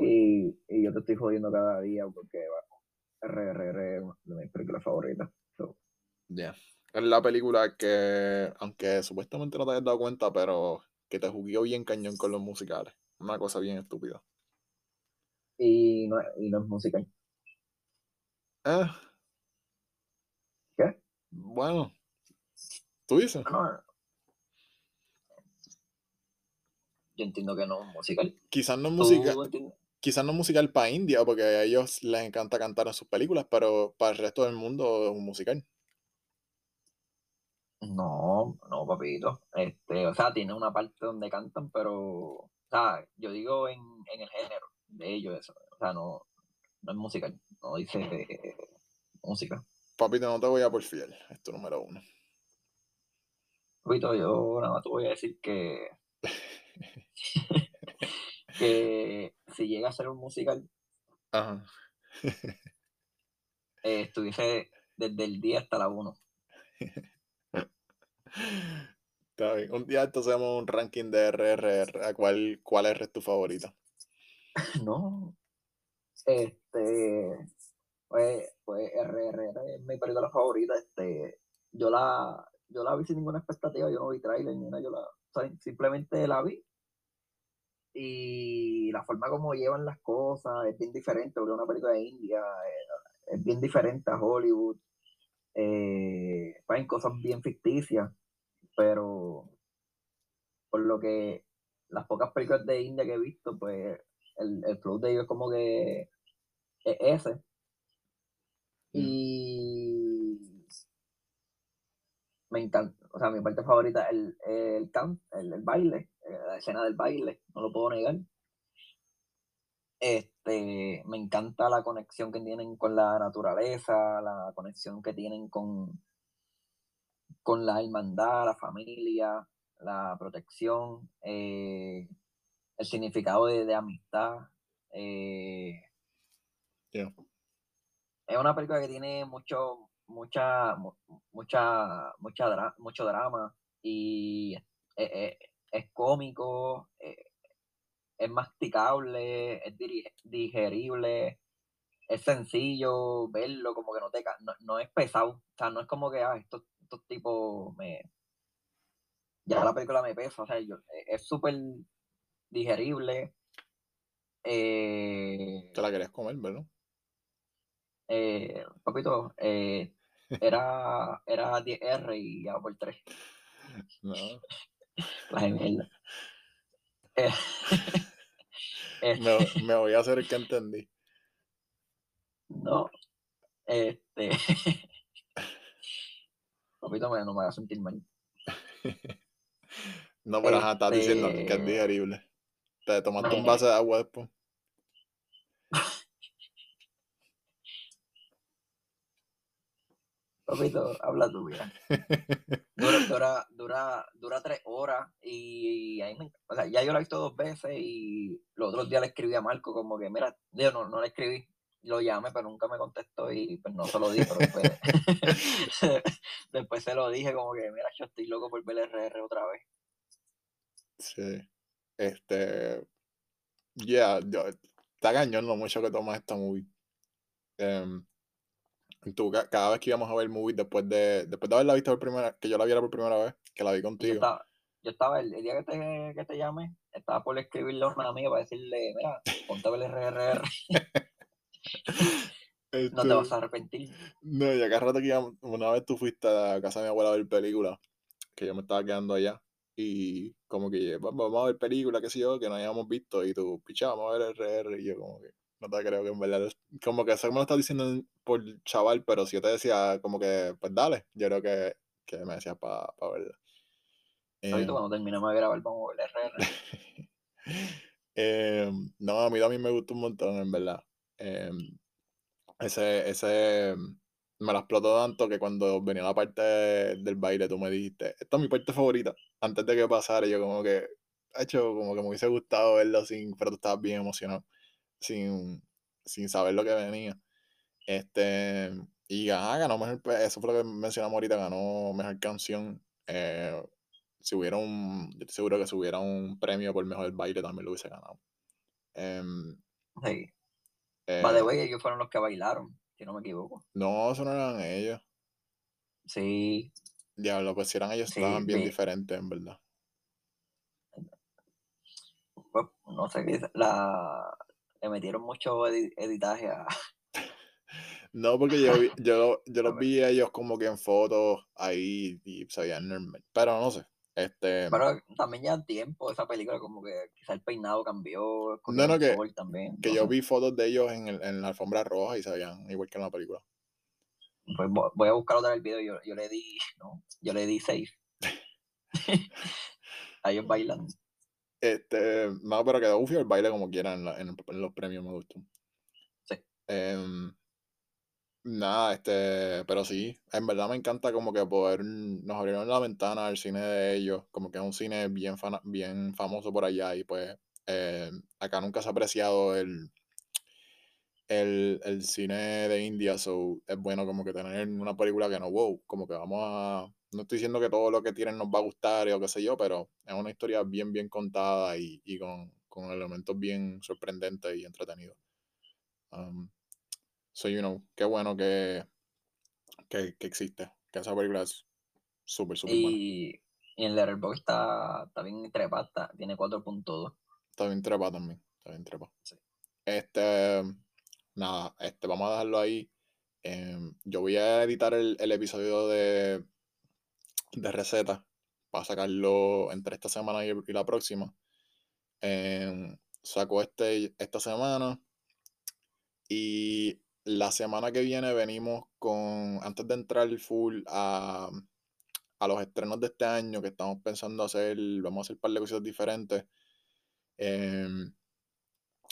Y, y yo te estoy jodiendo cada día porque RRR es de mis películas favoritas. So, Ya. Es la película que, aunque supuestamente no te hayas dado cuenta, pero que te jugueó bien cañón con los musicales. Una cosa bien estúpida. y, no, y no es musical. Eh, ¿Qué? bueno. ¿Tú dices? No, yo entiendo que no es musical. Quizás no es ¿Tú musical. Quizás no es musical para India, porque a ellos les encanta cantar en sus películas, pero para el resto del mundo es un musical. No, no, papito. Este, o sea, tiene una parte donde cantan, pero, o sea, yo digo en, en el género de ellos eso. O sea, no, no es musical, no dice eh, música. Papito, no te voy a por fiel. Es tu número uno. Papito, yo nada más te voy a decir que, que si llega a ser un musical, Ajá. eh, estuviese desde el día hasta la 1. Está bien. Un día esto hacemos un ranking de RRR. ¿A cuál, cuál R es tu favorita? No. Este, pues, pues RRR es mi película favorita. Este, yo la, yo la vi sin ninguna expectativa, yo no vi trailer ni nada, yo la, o sea, simplemente la vi. Y la forma como llevan las cosas es bien diferente, porque una película de India, eh, es bien diferente a Hollywood. Eh, hay cosas bien ficticias, pero por lo que las pocas películas de India que he visto, pues el, el flow de ellos es como que es ese. Mm. Y me encanta, o sea, mi parte favorita es el, el, can, el, el baile, eh, la escena del baile, no lo puedo negar. Este, me encanta la conexión que tienen con la naturaleza, la conexión que tienen con, con la hermandad, la familia, la protección, eh, el significado de, de amistad. eh, Yeah. es una película que tiene mucho, mucha, mu- mucha, mucha dra- mucho drama y es, es- es cómico, eh, es masticable, es digerible, es sencillo verlo, como que no te no, no es pesado, o sea, no es como que ah, estos, estos tipos me ya la película me pesa, o sea, yo- eh, es súper digerible. Eh, Te la querías comer, ¿verdad? eh, papito, eh, era, era 10R y ya por 3. No. La de mierda. Eh, Me, este, me voy a hacer el que entendí. no, este, papito, me, no me haga sentir mal. No, pero ajá, estás diciendo que es Este- digerible. Te tomaste un vaso de agua después. Papito, habla tú, mira. Dura, dura, dura, dura tres horas y, ahí me- o sea, ya yo la he visto dos veces y los otros días le escribí a Marco como que, mira, yo no, no le escribí, lo llamé, pero nunca me contestó y pues no se lo dije, pero después, después se lo dije como que, mira, yo estoy loco por ver RR otra vez. Sí. Este. Yeah, yo- está cañón lo mucho que tomas esta movie. Em, tú, ca- cada vez que íbamos a ver movies después de, después de haberla visto por primera, que yo la viera por primera vez, que la vi yo contigo. estaba, yo estaba el, el día que te, que te llamé, estaba por escribirle a una amiga para decirle, mira, ponte a ver RRR, no te vas a arrepentir. No, y acá rato que íbamos- una vez tú fuiste a casa de mi abuela a ver películas, que yo me estaba quedando allá, y como que "Va- vamos a ver películas, qué sé yo, que no habíamos visto, y tú, picha, vamos a ver RR, y yo como que, no te creo que en verdad, como que eso me lo estás diciendo en- por chaval, pero si yo te decía como que, pues dale, yo creo que, que me decías para verla. Ahorita Em, cuando terminemos de grabar vamos a ver RR. Em, no, a mí también me gustó un montón, en verdad. Em, ese, ese me la explotó tanto que cuando venía la parte del baile, tú me dijiste, esta es mi parte favorita, antes de que pasara, yo como que, hecho, como que me hubiese gustado verlo sin, pero tú estabas bien emocionado, sin, sin saber lo que venía. Este, y ajá, ganó mejor, eso fue lo que mencionamos ahorita, ganó mejor canción. Eh, si hubiera un, yo estoy seguro que si hubiera un premio por mejor baile también lo hubiese ganado. Em, Sí. eh, By the way, ellos fueron los que bailaron, si no me equivoco. no, eso no eran ellos. Sí, Diablo, pues si eran ellos, Sí, estaban bien vi- diferentes, en verdad. pues no sé qué la le metieron mucho edi- editaje a No, porque yo, yo, yo los vi a ellos como que en fotos ahí y se veían normal. Pero no sé. Este, pero también ya tiempo esa película como que quizá el peinado cambió no, escogieron que, también que no yo sé. vi fotos de ellos en, el- en la alfombra roja y se veían igual que en la película. Pues vo- voy a buscar otra vez el video yo, yo le di no yo le di 6 a ellos bailan Este, no, pero quedó ufio el baile como quiera en, la- en- en los premios, me gustó. Sí. Em, nada, este, pero sí, en verdad me encanta como que poder, nos abrieron la ventana al cine de ellos, como que es un cine bien, fana- bien famoso por allá y pues eh, acá nunca se ha apreciado el, el, el cine de India, so es bueno como que tener una película que no, wow, como que vamos a, no estoy diciendo que todo lo que tienen nos va a gustar o qué sé yo, pero es una historia bien, bien contada y, y con, con elementos bien sorprendentes y entretenidos. Um, so, you know, qué bueno que, que, que existe, que esa película es súper, súper buena. y, y en Letterboxd está, está bien trepada, está- tiene 4.2 Está bien trepa también, está bien trepa. Sí. Este, nada, este, vamos a dejarlo ahí. Em, yo voy a editar el, el episodio de, de receta para sacarlo entre esta semana y, y la próxima. Em, saco este esta semana y la semana que viene venimos con, antes de entrar full a, a los estrenos de este año que estamos pensando hacer, vamos a hacer un par de cosas diferentes. Em,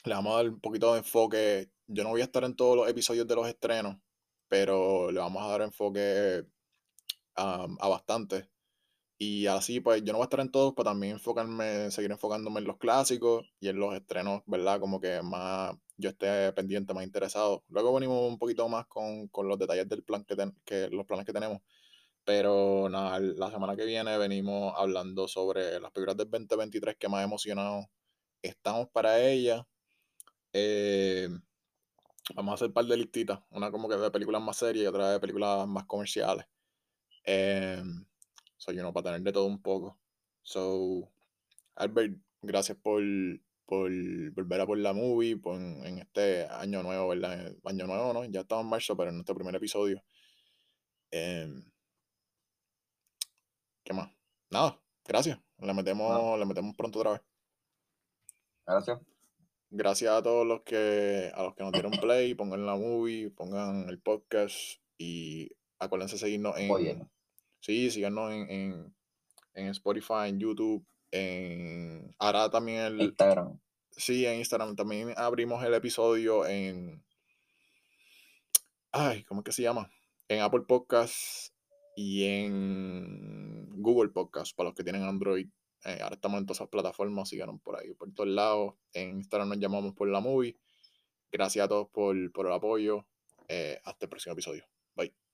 le vamos a dar un poquito de enfoque. Yo no voy a estar en todos los episodios de los estrenos, pero le vamos a dar enfoque a bastante. Y así, pues yo no voy a estar en todos, pero también enfocarme, seguir enfocándome en los clásicos y en los estrenos, ¿verdad? Como que más yo esté pendiente, más interesado. Luego venimos un poquito más con, con los detalles del plan que, ten- que los planes que tenemos. Pero nada, la semana que viene venimos hablando sobre las películas del 2023 que más emocionado estamos para ellas. Eh, vamos a hacer un par de listitas. Una como que de películas más serias y otra de películas más comerciales. Eh, so, you know, para tener de todo un poco. So, Albert, gracias por, por volver a por la movie por, en este año nuevo, ¿verdad? Año nuevo, ¿no? Ya estamos en marzo, pero en nuestro primer episodio. Eh, ¿Qué más? Nada, gracias. Le metemos, le metemos pronto otra vez. gracias Gracias a todos los que a los que nos dieron play, pongan la movie, pongan el podcast y acuérdense de seguirnos en sí, síganos en, en, en Spotify, en YouTube, en ahora también el Instagram sí, en Instagram también abrimos el episodio en ay, ¿cómo es que se llama? En Apple Podcasts y en Google Podcasts para los que tienen Android. Eh, ahora estamos en todas esas plataformas, síganos por ahí, por todos lados. En Instagram nos llamamos por la movie. Gracias a todos por, el apoyo. Eh, hasta el próximo episodio. Bye.